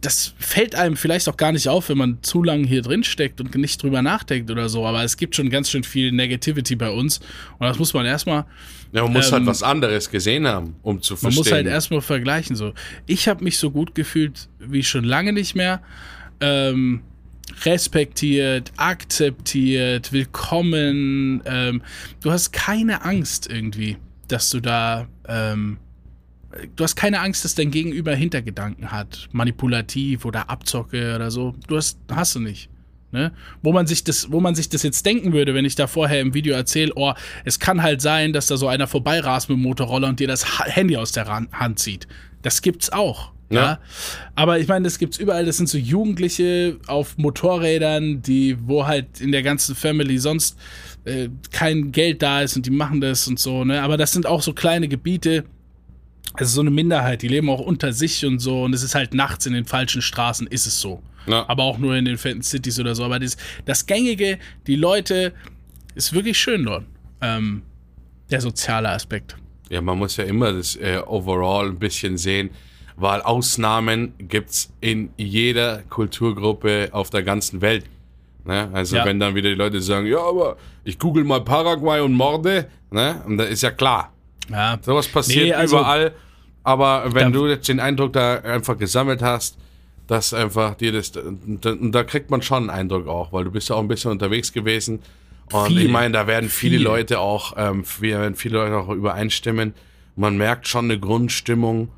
das fällt einem vielleicht auch gar nicht auf, wenn man zu lange hier drin steckt und nicht drüber nachdenkt oder so, aber es gibt schon ganz schön viel Negativity bei uns und das muss man erstmal. Ja, man muss ähm, halt was anderes gesehen haben, um zu verstehen. Man muss halt erstmal vergleichen, so. Ich habe mich so gut gefühlt wie schon lange nicht mehr. Ähm, respektiert, akzeptiert, willkommen. Ähm, du hast keine Angst irgendwie, dass du da. Ähm, du hast keine Angst, dass dein Gegenüber Hintergedanken hat, manipulativ oder Abzocke oder so. Du hast, hast du nicht. Ne? Wo man sich das, wo man sich das jetzt denken würde, wenn ich da vorher im Video erzähle, oh, es kann halt sein, dass da so einer vorbeirast mit dem Motorroller und dir das Handy aus der Hand zieht. Das gibt's auch. Ja. ja. Aber ich meine, das gibt's überall. Das sind so Jugendliche auf Motorrädern, die, wo halt in der ganzen Family sonst äh, kein Geld da ist und die machen das und so, ne? Aber das sind auch so kleine Gebiete. Also so eine Minderheit, die leben auch unter sich und so. Und es ist halt nachts in den falschen Straßen, ist es so. Ja. Aber auch nur in den fetten Cities oder so. Aber das, das Gängige, die Leute, ist wirklich schön dort. Ähm, der soziale Aspekt. Ja, man muss ja immer das äh, Overall ein bisschen sehen weil Ausnahmen gibt es in jeder Kulturgruppe auf der ganzen Welt. Ne? Also ja. wenn dann wieder die Leute sagen, ja, aber ich google mal Paraguay und Morde, ne? und da ist ja klar. Ja. Sowas passiert nee, also, überall. Aber wenn du jetzt den Eindruck da einfach gesammelt hast, dass einfach dir das, da, da kriegt man schon einen Eindruck auch, weil du bist ja auch ein bisschen unterwegs gewesen. Und viel, ich meine, da werden viele viel. Leute auch, ähm, werden viele Leute auch übereinstimmen. Man merkt schon eine Grundstimmung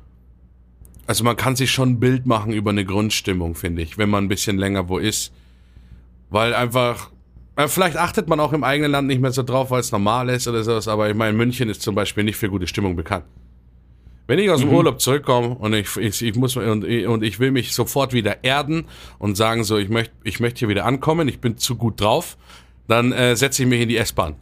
also man kann sich schon ein Bild machen über eine Grundstimmung, finde ich, wenn man ein bisschen länger wo ist. Weil einfach, vielleicht achtet man auch im eigenen Land nicht mehr so drauf, weil es normal ist oder sowas, aber ich meine, München ist zum Beispiel nicht für gute Stimmung bekannt. Wenn ich aus dem mhm. Urlaub zurückkomme und ich, ich, ich muss und, und ich will mich sofort wieder erden und sagen so, ich möchte ich möchte hier wieder ankommen, ich bin zu gut drauf, dann äh, setze ich mich in die S-Bahn.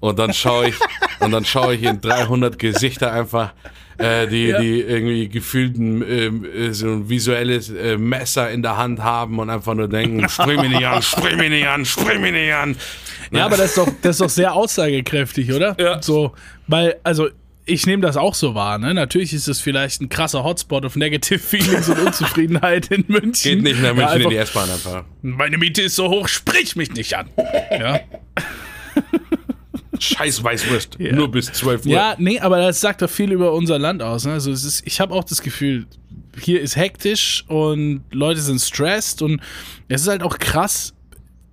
Und dann schaue ich und dann schaue ich in 300 Gesichter einfach äh, die, ja. die irgendwie gefühlten ähm, äh, so ein visuelles äh, Messer in der Hand haben und einfach nur denken, *laughs* spring mich nicht an, spring mich nicht an, spring mich nicht an. Ja, aber das ist doch, das ist doch sehr aussagekräftig, oder? Ja. So, weil, also ich nehme das auch so wahr. Ne? Natürlich ist es vielleicht ein krasser Hotspot of Negative Feelings und Unzufriedenheit in München. Geht nicht nach München ja, einfach, in die S-Bahn einfach. Meine Miete ist so hoch, sprich mich nicht an. Ja. Scheiß Weißwurst. Ja. Nur bis 12 Uhr. Ja, nee, aber das sagt doch viel über unser Land aus. Ne? Also es ist, ich habe auch das Gefühl, hier ist hektisch und Leute sind stressed und es ist halt auch krass.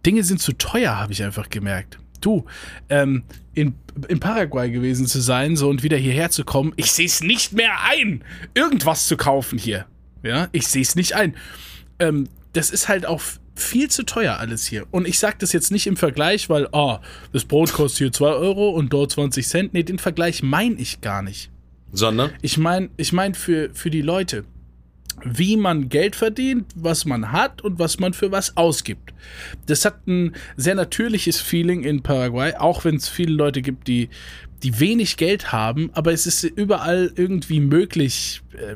Dinge sind zu teuer, habe ich einfach gemerkt. Du, ähm, in, in Paraguay gewesen zu sein so und wieder hierher zu kommen, ich sehe es nicht mehr ein, irgendwas zu kaufen hier. Ja, ich sehe es nicht ein. Ähm, das ist halt auch viel zu teuer alles hier. Und ich sage das jetzt nicht im Vergleich, weil, ah, das Brot kostet hier 2 Euro und dort 20 Cent. Nee, den Vergleich meine ich gar nicht. Sondern? Ich meine ich mein für, für die Leute. Wie man Geld verdient, was man hat und was man für was ausgibt. Das hat ein sehr natürliches Feeling in Paraguay, auch wenn es viele Leute gibt, die, die wenig Geld haben, aber es ist überall irgendwie möglich, äh,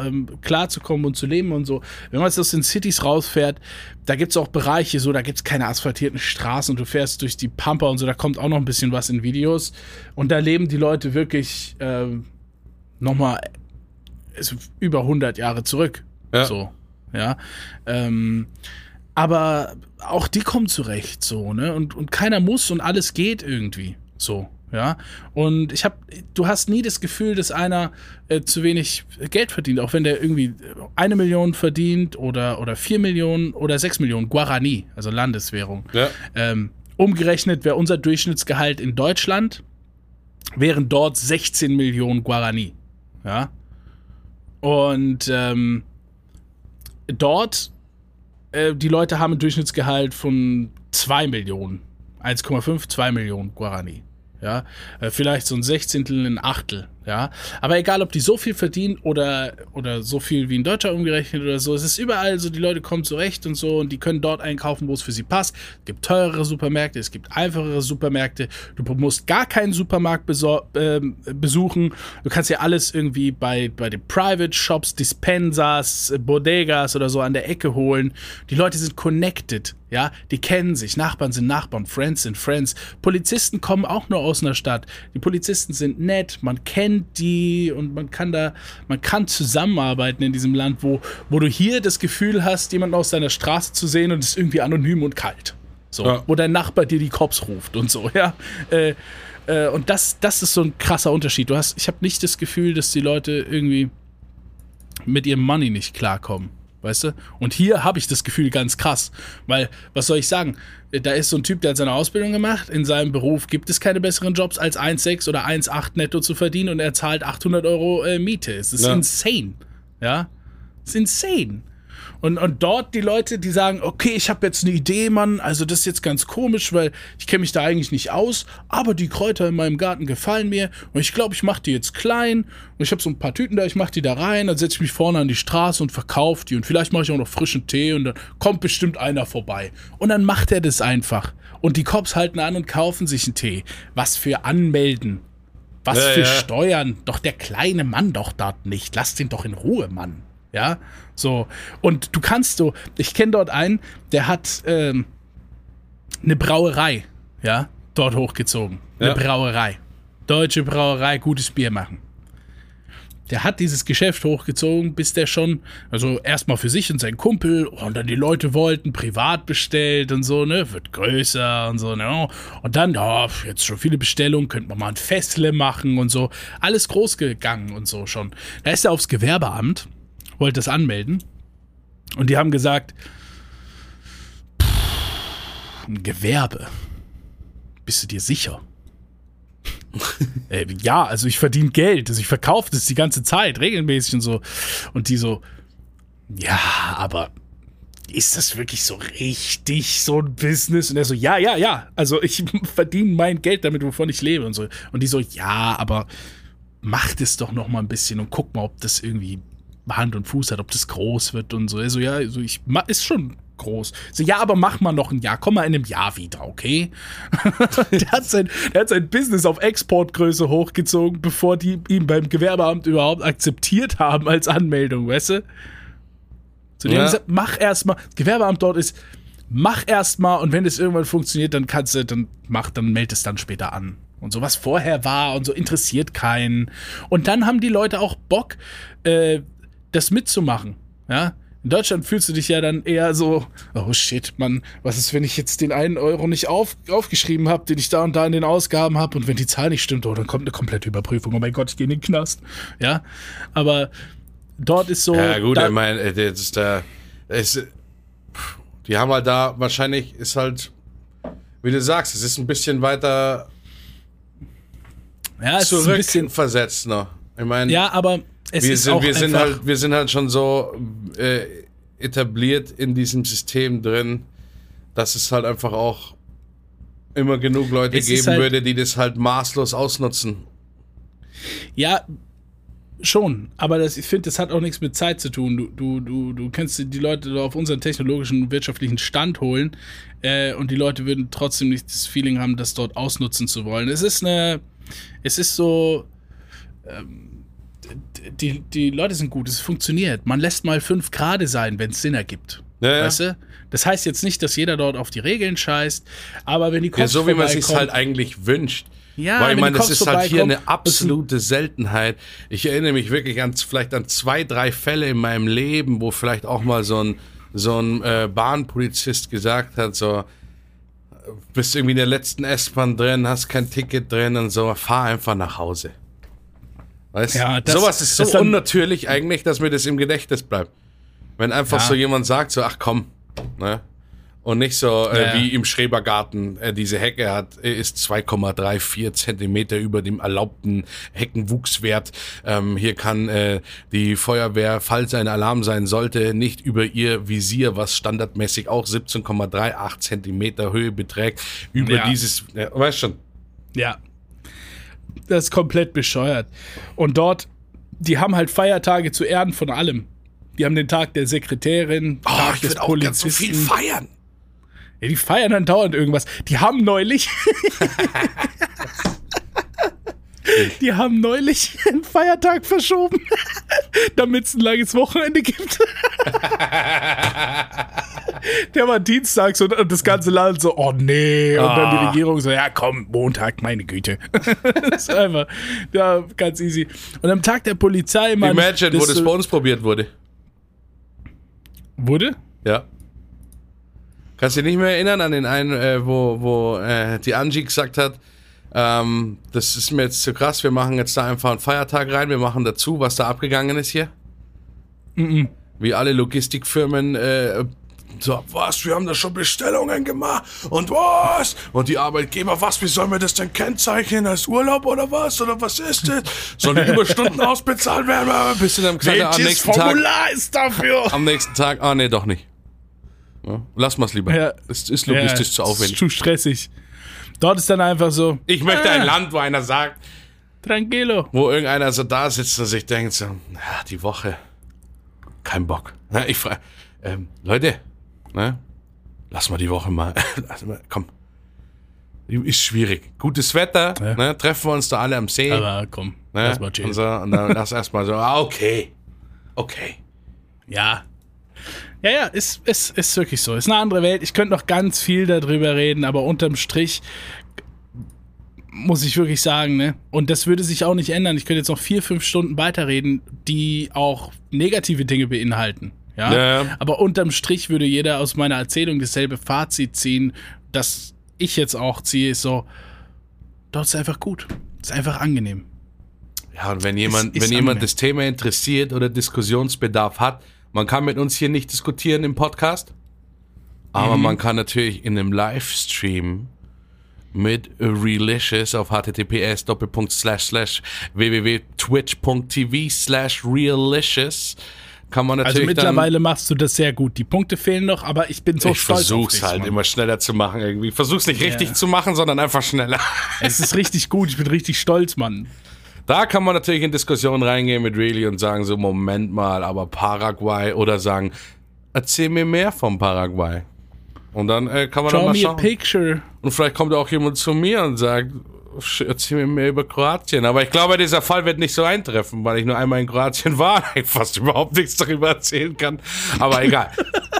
ähm, klarzukommen und zu leben und so. Wenn man jetzt aus den Cities rausfährt, da gibt es auch Bereiche, so, da gibt es keine asphaltierten Straßen und du fährst durch die Pampa und so, da kommt auch noch ein bisschen was in Videos. Und da leben die Leute wirklich ähm, nochmal über 100 Jahre zurück. Ja. So, ja. Ähm, aber auch die kommen zurecht, so, ne? Und, und keiner muss und alles geht irgendwie. So, ja. Und ich habe, du hast nie das Gefühl, dass einer äh, zu wenig Geld verdient, auch wenn der irgendwie eine Million verdient oder, oder vier Millionen oder sechs Millionen Guarani, also Landeswährung. Ja. Ähm, umgerechnet wäre unser Durchschnittsgehalt in Deutschland, wären dort 16 Millionen Guarani. Ja. Und ähm, dort, äh, die Leute haben ein Durchschnittsgehalt von 2 Millionen. 1,5, 2 Millionen Guarani ja, äh, vielleicht so ein Sechzehntel, ein Achtel, ja. Aber egal, ob die so viel verdienen oder, oder so viel wie ein Deutscher umgerechnet oder so, es ist überall so, die Leute kommen zurecht und so und die können dort einkaufen, wo es für sie passt. Es gibt teurere Supermärkte, es gibt einfachere Supermärkte. Du musst gar keinen Supermarkt äh, besuchen. Du kannst ja alles irgendwie bei, bei den Private Shops, Dispensers, Bodegas oder so an der Ecke holen. Die Leute sind connected. Ja, die kennen sich, Nachbarn sind Nachbarn, Friends sind Friends. Polizisten kommen auch nur aus einer Stadt. Die Polizisten sind nett, man kennt die und man kann da, man kann zusammenarbeiten in diesem Land, wo, wo du hier das Gefühl hast, jemanden aus deiner Straße zu sehen und es ist irgendwie anonym und kalt. So, ja. wo dein Nachbar dir die Cops ruft und so, ja. Äh, äh, und das, das ist so ein krasser Unterschied. Du hast, ich habe nicht das Gefühl, dass die Leute irgendwie mit ihrem Money nicht klarkommen. Weißt du? Und hier habe ich das Gefühl ganz krass. Weil, was soll ich sagen? Da ist so ein Typ, der hat seine Ausbildung gemacht. In seinem Beruf gibt es keine besseren Jobs als 1,6 oder 1,8 netto zu verdienen und er zahlt 800 Euro äh, Miete. Es ist ja. insane. Ja? Es ist insane. Und, und dort die Leute, die sagen, okay, ich habe jetzt eine Idee, Mann, also das ist jetzt ganz komisch, weil ich kenne mich da eigentlich nicht aus, aber die Kräuter in meinem Garten gefallen mir und ich glaube, ich mache die jetzt klein und ich habe so ein paar Tüten da, ich mache die da rein, dann setze ich mich vorne an die Straße und verkaufe die und vielleicht mache ich auch noch frischen Tee und dann kommt bestimmt einer vorbei. Und dann macht er das einfach. Und die Cops halten an und kaufen sich einen Tee. Was für Anmelden. Was ja, für ja. Steuern. Doch der kleine Mann doch dort nicht. Lass den doch in Ruhe, Mann. Ja, so. Und du kannst so, ich kenne dort einen, der hat ähm, eine Brauerei, ja, dort hochgezogen. Eine ja. Brauerei. Deutsche Brauerei, gutes Bier machen. Der hat dieses Geschäft hochgezogen, bis der schon, also erstmal für sich und seinen Kumpel und dann die Leute wollten, privat bestellt und so, ne, wird größer und so, ne, und dann, ja, oh, jetzt schon viele Bestellungen, könnte man mal ein Festle machen und so, alles groß gegangen und so schon. Da ist er aufs Gewerbeamt wollte das anmelden. Und die haben gesagt, ein Gewerbe. Bist du dir sicher? *laughs* äh, ja, also ich verdiene Geld, also ich verkaufe das die ganze Zeit, regelmäßig und so. Und die so, ja, aber ist das wirklich so richtig so ein Business? Und er so, ja, ja, ja. Also ich *laughs* verdiene mein Geld damit, wovon ich lebe und so. Und die so, ja, aber mach das doch noch mal ein bisschen und guck mal, ob das irgendwie Hand und Fuß hat, ob das groß wird und so. Also ja, also ich ist schon groß. So, ja, aber mach mal noch ein Jahr, komm mal in einem Jahr wieder, okay? *laughs* der, hat sein, der hat sein Business auf Exportgröße hochgezogen, bevor die ihm beim Gewerbeamt überhaupt akzeptiert haben als Anmeldung, weißt du? Zu dem ja. gesagt, mach erstmal, Gewerbeamt dort ist, mach erstmal und wenn es irgendwann funktioniert, dann kannst du, dann mach, dann meld es dann später an. Und so was vorher war und so interessiert keinen. Und dann haben die Leute auch Bock, äh, das mitzumachen. Ja, in Deutschland fühlst du dich ja dann eher so, oh shit, Mann, was ist, wenn ich jetzt den einen Euro nicht auf, aufgeschrieben habe, den ich da und da in den Ausgaben habe und wenn die Zahl nicht stimmt, oh, dann kommt eine komplette Überprüfung. Oh mein Gott, ich gehe in den Knast. Ja, aber dort ist so. Ja, gut, ich meine, äh, das ist da. Ist, die haben halt da, wahrscheinlich ist halt, wie du sagst, es ist ein bisschen weiter ja, es zurück ist ein bisschen versetzt noch. Ich meine. Ja, aber es wir sind, wir sind halt, wir sind halt schon so äh, etabliert in diesem System drin, dass es halt einfach auch immer genug Leute geben halt, würde, die das halt maßlos ausnutzen. Ja, schon, aber das, ich finde, das hat auch nichts mit Zeit zu tun. Du, du, du, du kannst die Leute auf unseren technologischen und wirtschaftlichen Stand holen äh, und die Leute würden trotzdem nicht das Feeling haben, das dort ausnutzen zu wollen. Es ist eine, es ist so, ähm, die, die Leute sind gut, es funktioniert. Man lässt mal fünf Grade sein, wenn es Sinn ergibt. Ja, ja. Weißt du? Das heißt jetzt nicht, dass jeder dort auf die Regeln scheißt, aber wenn die Cops Ja, so wie man sich halt eigentlich wünscht. Ja, Weil ich meine, das ist halt hier eine absolute Seltenheit. Ich erinnere mich wirklich an vielleicht an zwei, drei Fälle in meinem Leben, wo vielleicht auch mal so ein, so ein äh, Bahnpolizist gesagt hat, so, bist irgendwie in der letzten S-Bahn drin, hast kein Ticket drin und so, fahr einfach nach Hause. Weißt du? Ja, das- Sowas ist so dann- unnatürlich eigentlich, dass mir das im Gedächtnis bleibt. Wenn einfach Ja. so jemand sagt, so, ach komm, ne? Und nicht so äh, Ja, wie im Schrebergarten, äh, diese Hecke hat, äh, ist 2,34 Zentimeter über dem erlaubten Heckenwuchswert. Ähm, hier kann äh, die Feuerwehr, falls ein Alarm sein sollte, nicht über ihr Visier, was standardmäßig auch 17,38 Zentimeter Höhe beträgt, über Ja. dieses, ja, weißt schon. Ja. Das ist komplett bescheuert. Und dort, die haben halt Feiertage zu Ehren von allem. Die haben den Tag der Sekretärin, Oh, Tag ich des würde auch ganz so Polizisten. viel feiern. ja, die feiern dann dauernd irgendwas. Die haben neulich. *laughs* *laughs* die haben neulich *laughs* einen Feiertag verschoben, *laughs* damit es ein langes Wochenende gibt. *laughs* Der war dienstags und das ganze Land so, oh nee. Und dann die Ah. Regierung so, ja komm, Montag, meine Güte. das ist einfach, ja, ganz easy. Und am Tag der Polizei, man. Imagine, wo das bei uns probiert wurde. Wurde? Ja. Kannst du dich nicht mehr erinnern an den einen, äh, wo, wo äh, die Angie gesagt hat, ähm, das ist mir jetzt zu krass, wir machen jetzt da einfach einen Feiertag rein, wir machen dazu, was da abgegangen ist hier? Wie alle Logistikfirmen, äh, so, was, wir haben da schon Bestellungen gemacht und was? Und die Arbeitgeber, was, wie sollen wir das denn kennzeichnen, als Urlaub oder was? Oder was ist das? Sollen die Überstunden *laughs* ausbezahlt werden? Bis du dann gesagt, am nächsten Tag, Formular ist dafür? am nächsten Tag, ah nee, doch nicht. Ja, lass mal's lieber. Ja. Es ist logistisch Ja, zu aufwendig. Ist zu stressig. Dort ist dann einfach so, Ich möchte ein Ah. Land, wo einer sagt, tranquilo. wo irgendeiner so da sitzt und sich denkt so, na, die Woche, kein Bock. Ich frage, ähm, Leute, ne, lass mal die Woche mal, *laughs* mal, komm. Ist schwierig. Gutes Wetter, Ja. ne, treffen wir uns da alle am See. Aber komm, ne, lass mal chillen. und, so, und dann lass erstmal so, ah, okay. Okay. Ja. Ja, ja, ist, ist, ist wirklich so. Ist eine andere Welt. Ich könnte noch ganz viel darüber reden, aber unterm Strich muss ich wirklich sagen, ne? Und das würde sich auch nicht ändern. Ich könnte jetzt noch vier, fünf Stunden weiterreden, die auch negative Dinge beinhalten. Ja? Ja. Aber unterm Strich würde jeder aus meiner Erzählung dasselbe Fazit ziehen, das ich jetzt auch ziehe, ist so, dort ist einfach gut. Ist einfach angenehm. Ja, und wenn jemand, ist wenn jemand angenehm. das Thema interessiert oder Diskussionsbedarf hat, man kann mit uns hier nicht diskutieren im Podcast, aber Mhm. man kann natürlich in einem Livestream mit Relicious auf https www.twitch.tv slash realicious kann man Also natürlich dann, mittlerweile machst du das sehr gut. Die Punkte fehlen noch, aber ich bin so ich stolz auf versuch's halt Mann. immer schneller zu machen irgendwie. Ich versuch's nicht richtig Ja. zu machen, sondern einfach schneller. Es ist richtig gut. Ich bin richtig stolz, Mann. Da kann man natürlich in Diskussionen reingehen mit Really und sagen so, Moment mal, aber Paraguay oder sagen, erzähl mir mehr vom Paraguay. Und dann äh, kann man dann Show mal schauen. picture. Und vielleicht kommt auch jemand zu mir und sagt, erzähl mir mehr über Kroatien. Aber ich glaube, dieser Fall wird nicht so eintreffen, weil ich nur einmal in Kroatien *laughs* war und ich fast überhaupt nichts darüber erzählen kann. Aber *laughs* egal.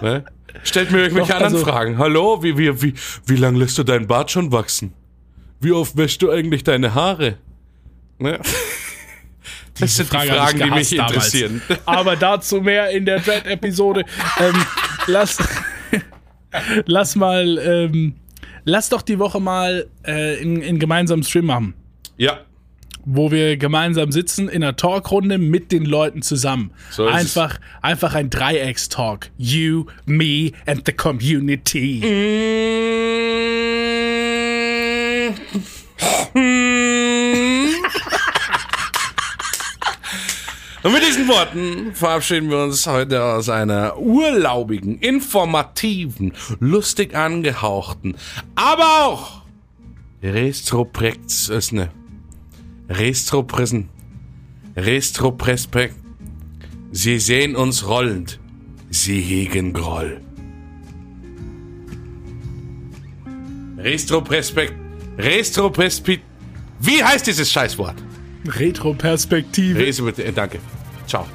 ne? Stellt mir irgendwelche Doch, anderen also- Fragen. Hallo, wie, wie, wie, wie lange lässt du deinen Bart schon wachsen? Wie oft wäschst du eigentlich deine Haare? Ne? *laughs* Das sind die Frage ich Fragen, die mich damals. interessieren. *laughs* Aber dazu mehr in der Dread-Episode. ähm, lass, *laughs* lass mal, ähm, lass doch die Woche mal äh, in, in gemeinsamen Stream machen. Ja, Wo wir gemeinsam sitzen in einer Talkrunde mit den Leuten zusammen. So ist einfach, einfach ein Dreiecks-Talk. You, me and the community. Und mit diesen Worten verabschieden wir uns heute aus einer urlaubigen, informativen, lustig angehauchten, aber auch Restroprex ist ne Restropresen Restroprespekt. Sie sehen uns rollend. Sie hegen Groll. Restroprespekt. Restroprespekt. Wie heißt dieses Scheißwort? Retro-Perspektive. Bitte, äh, danke. Ciao.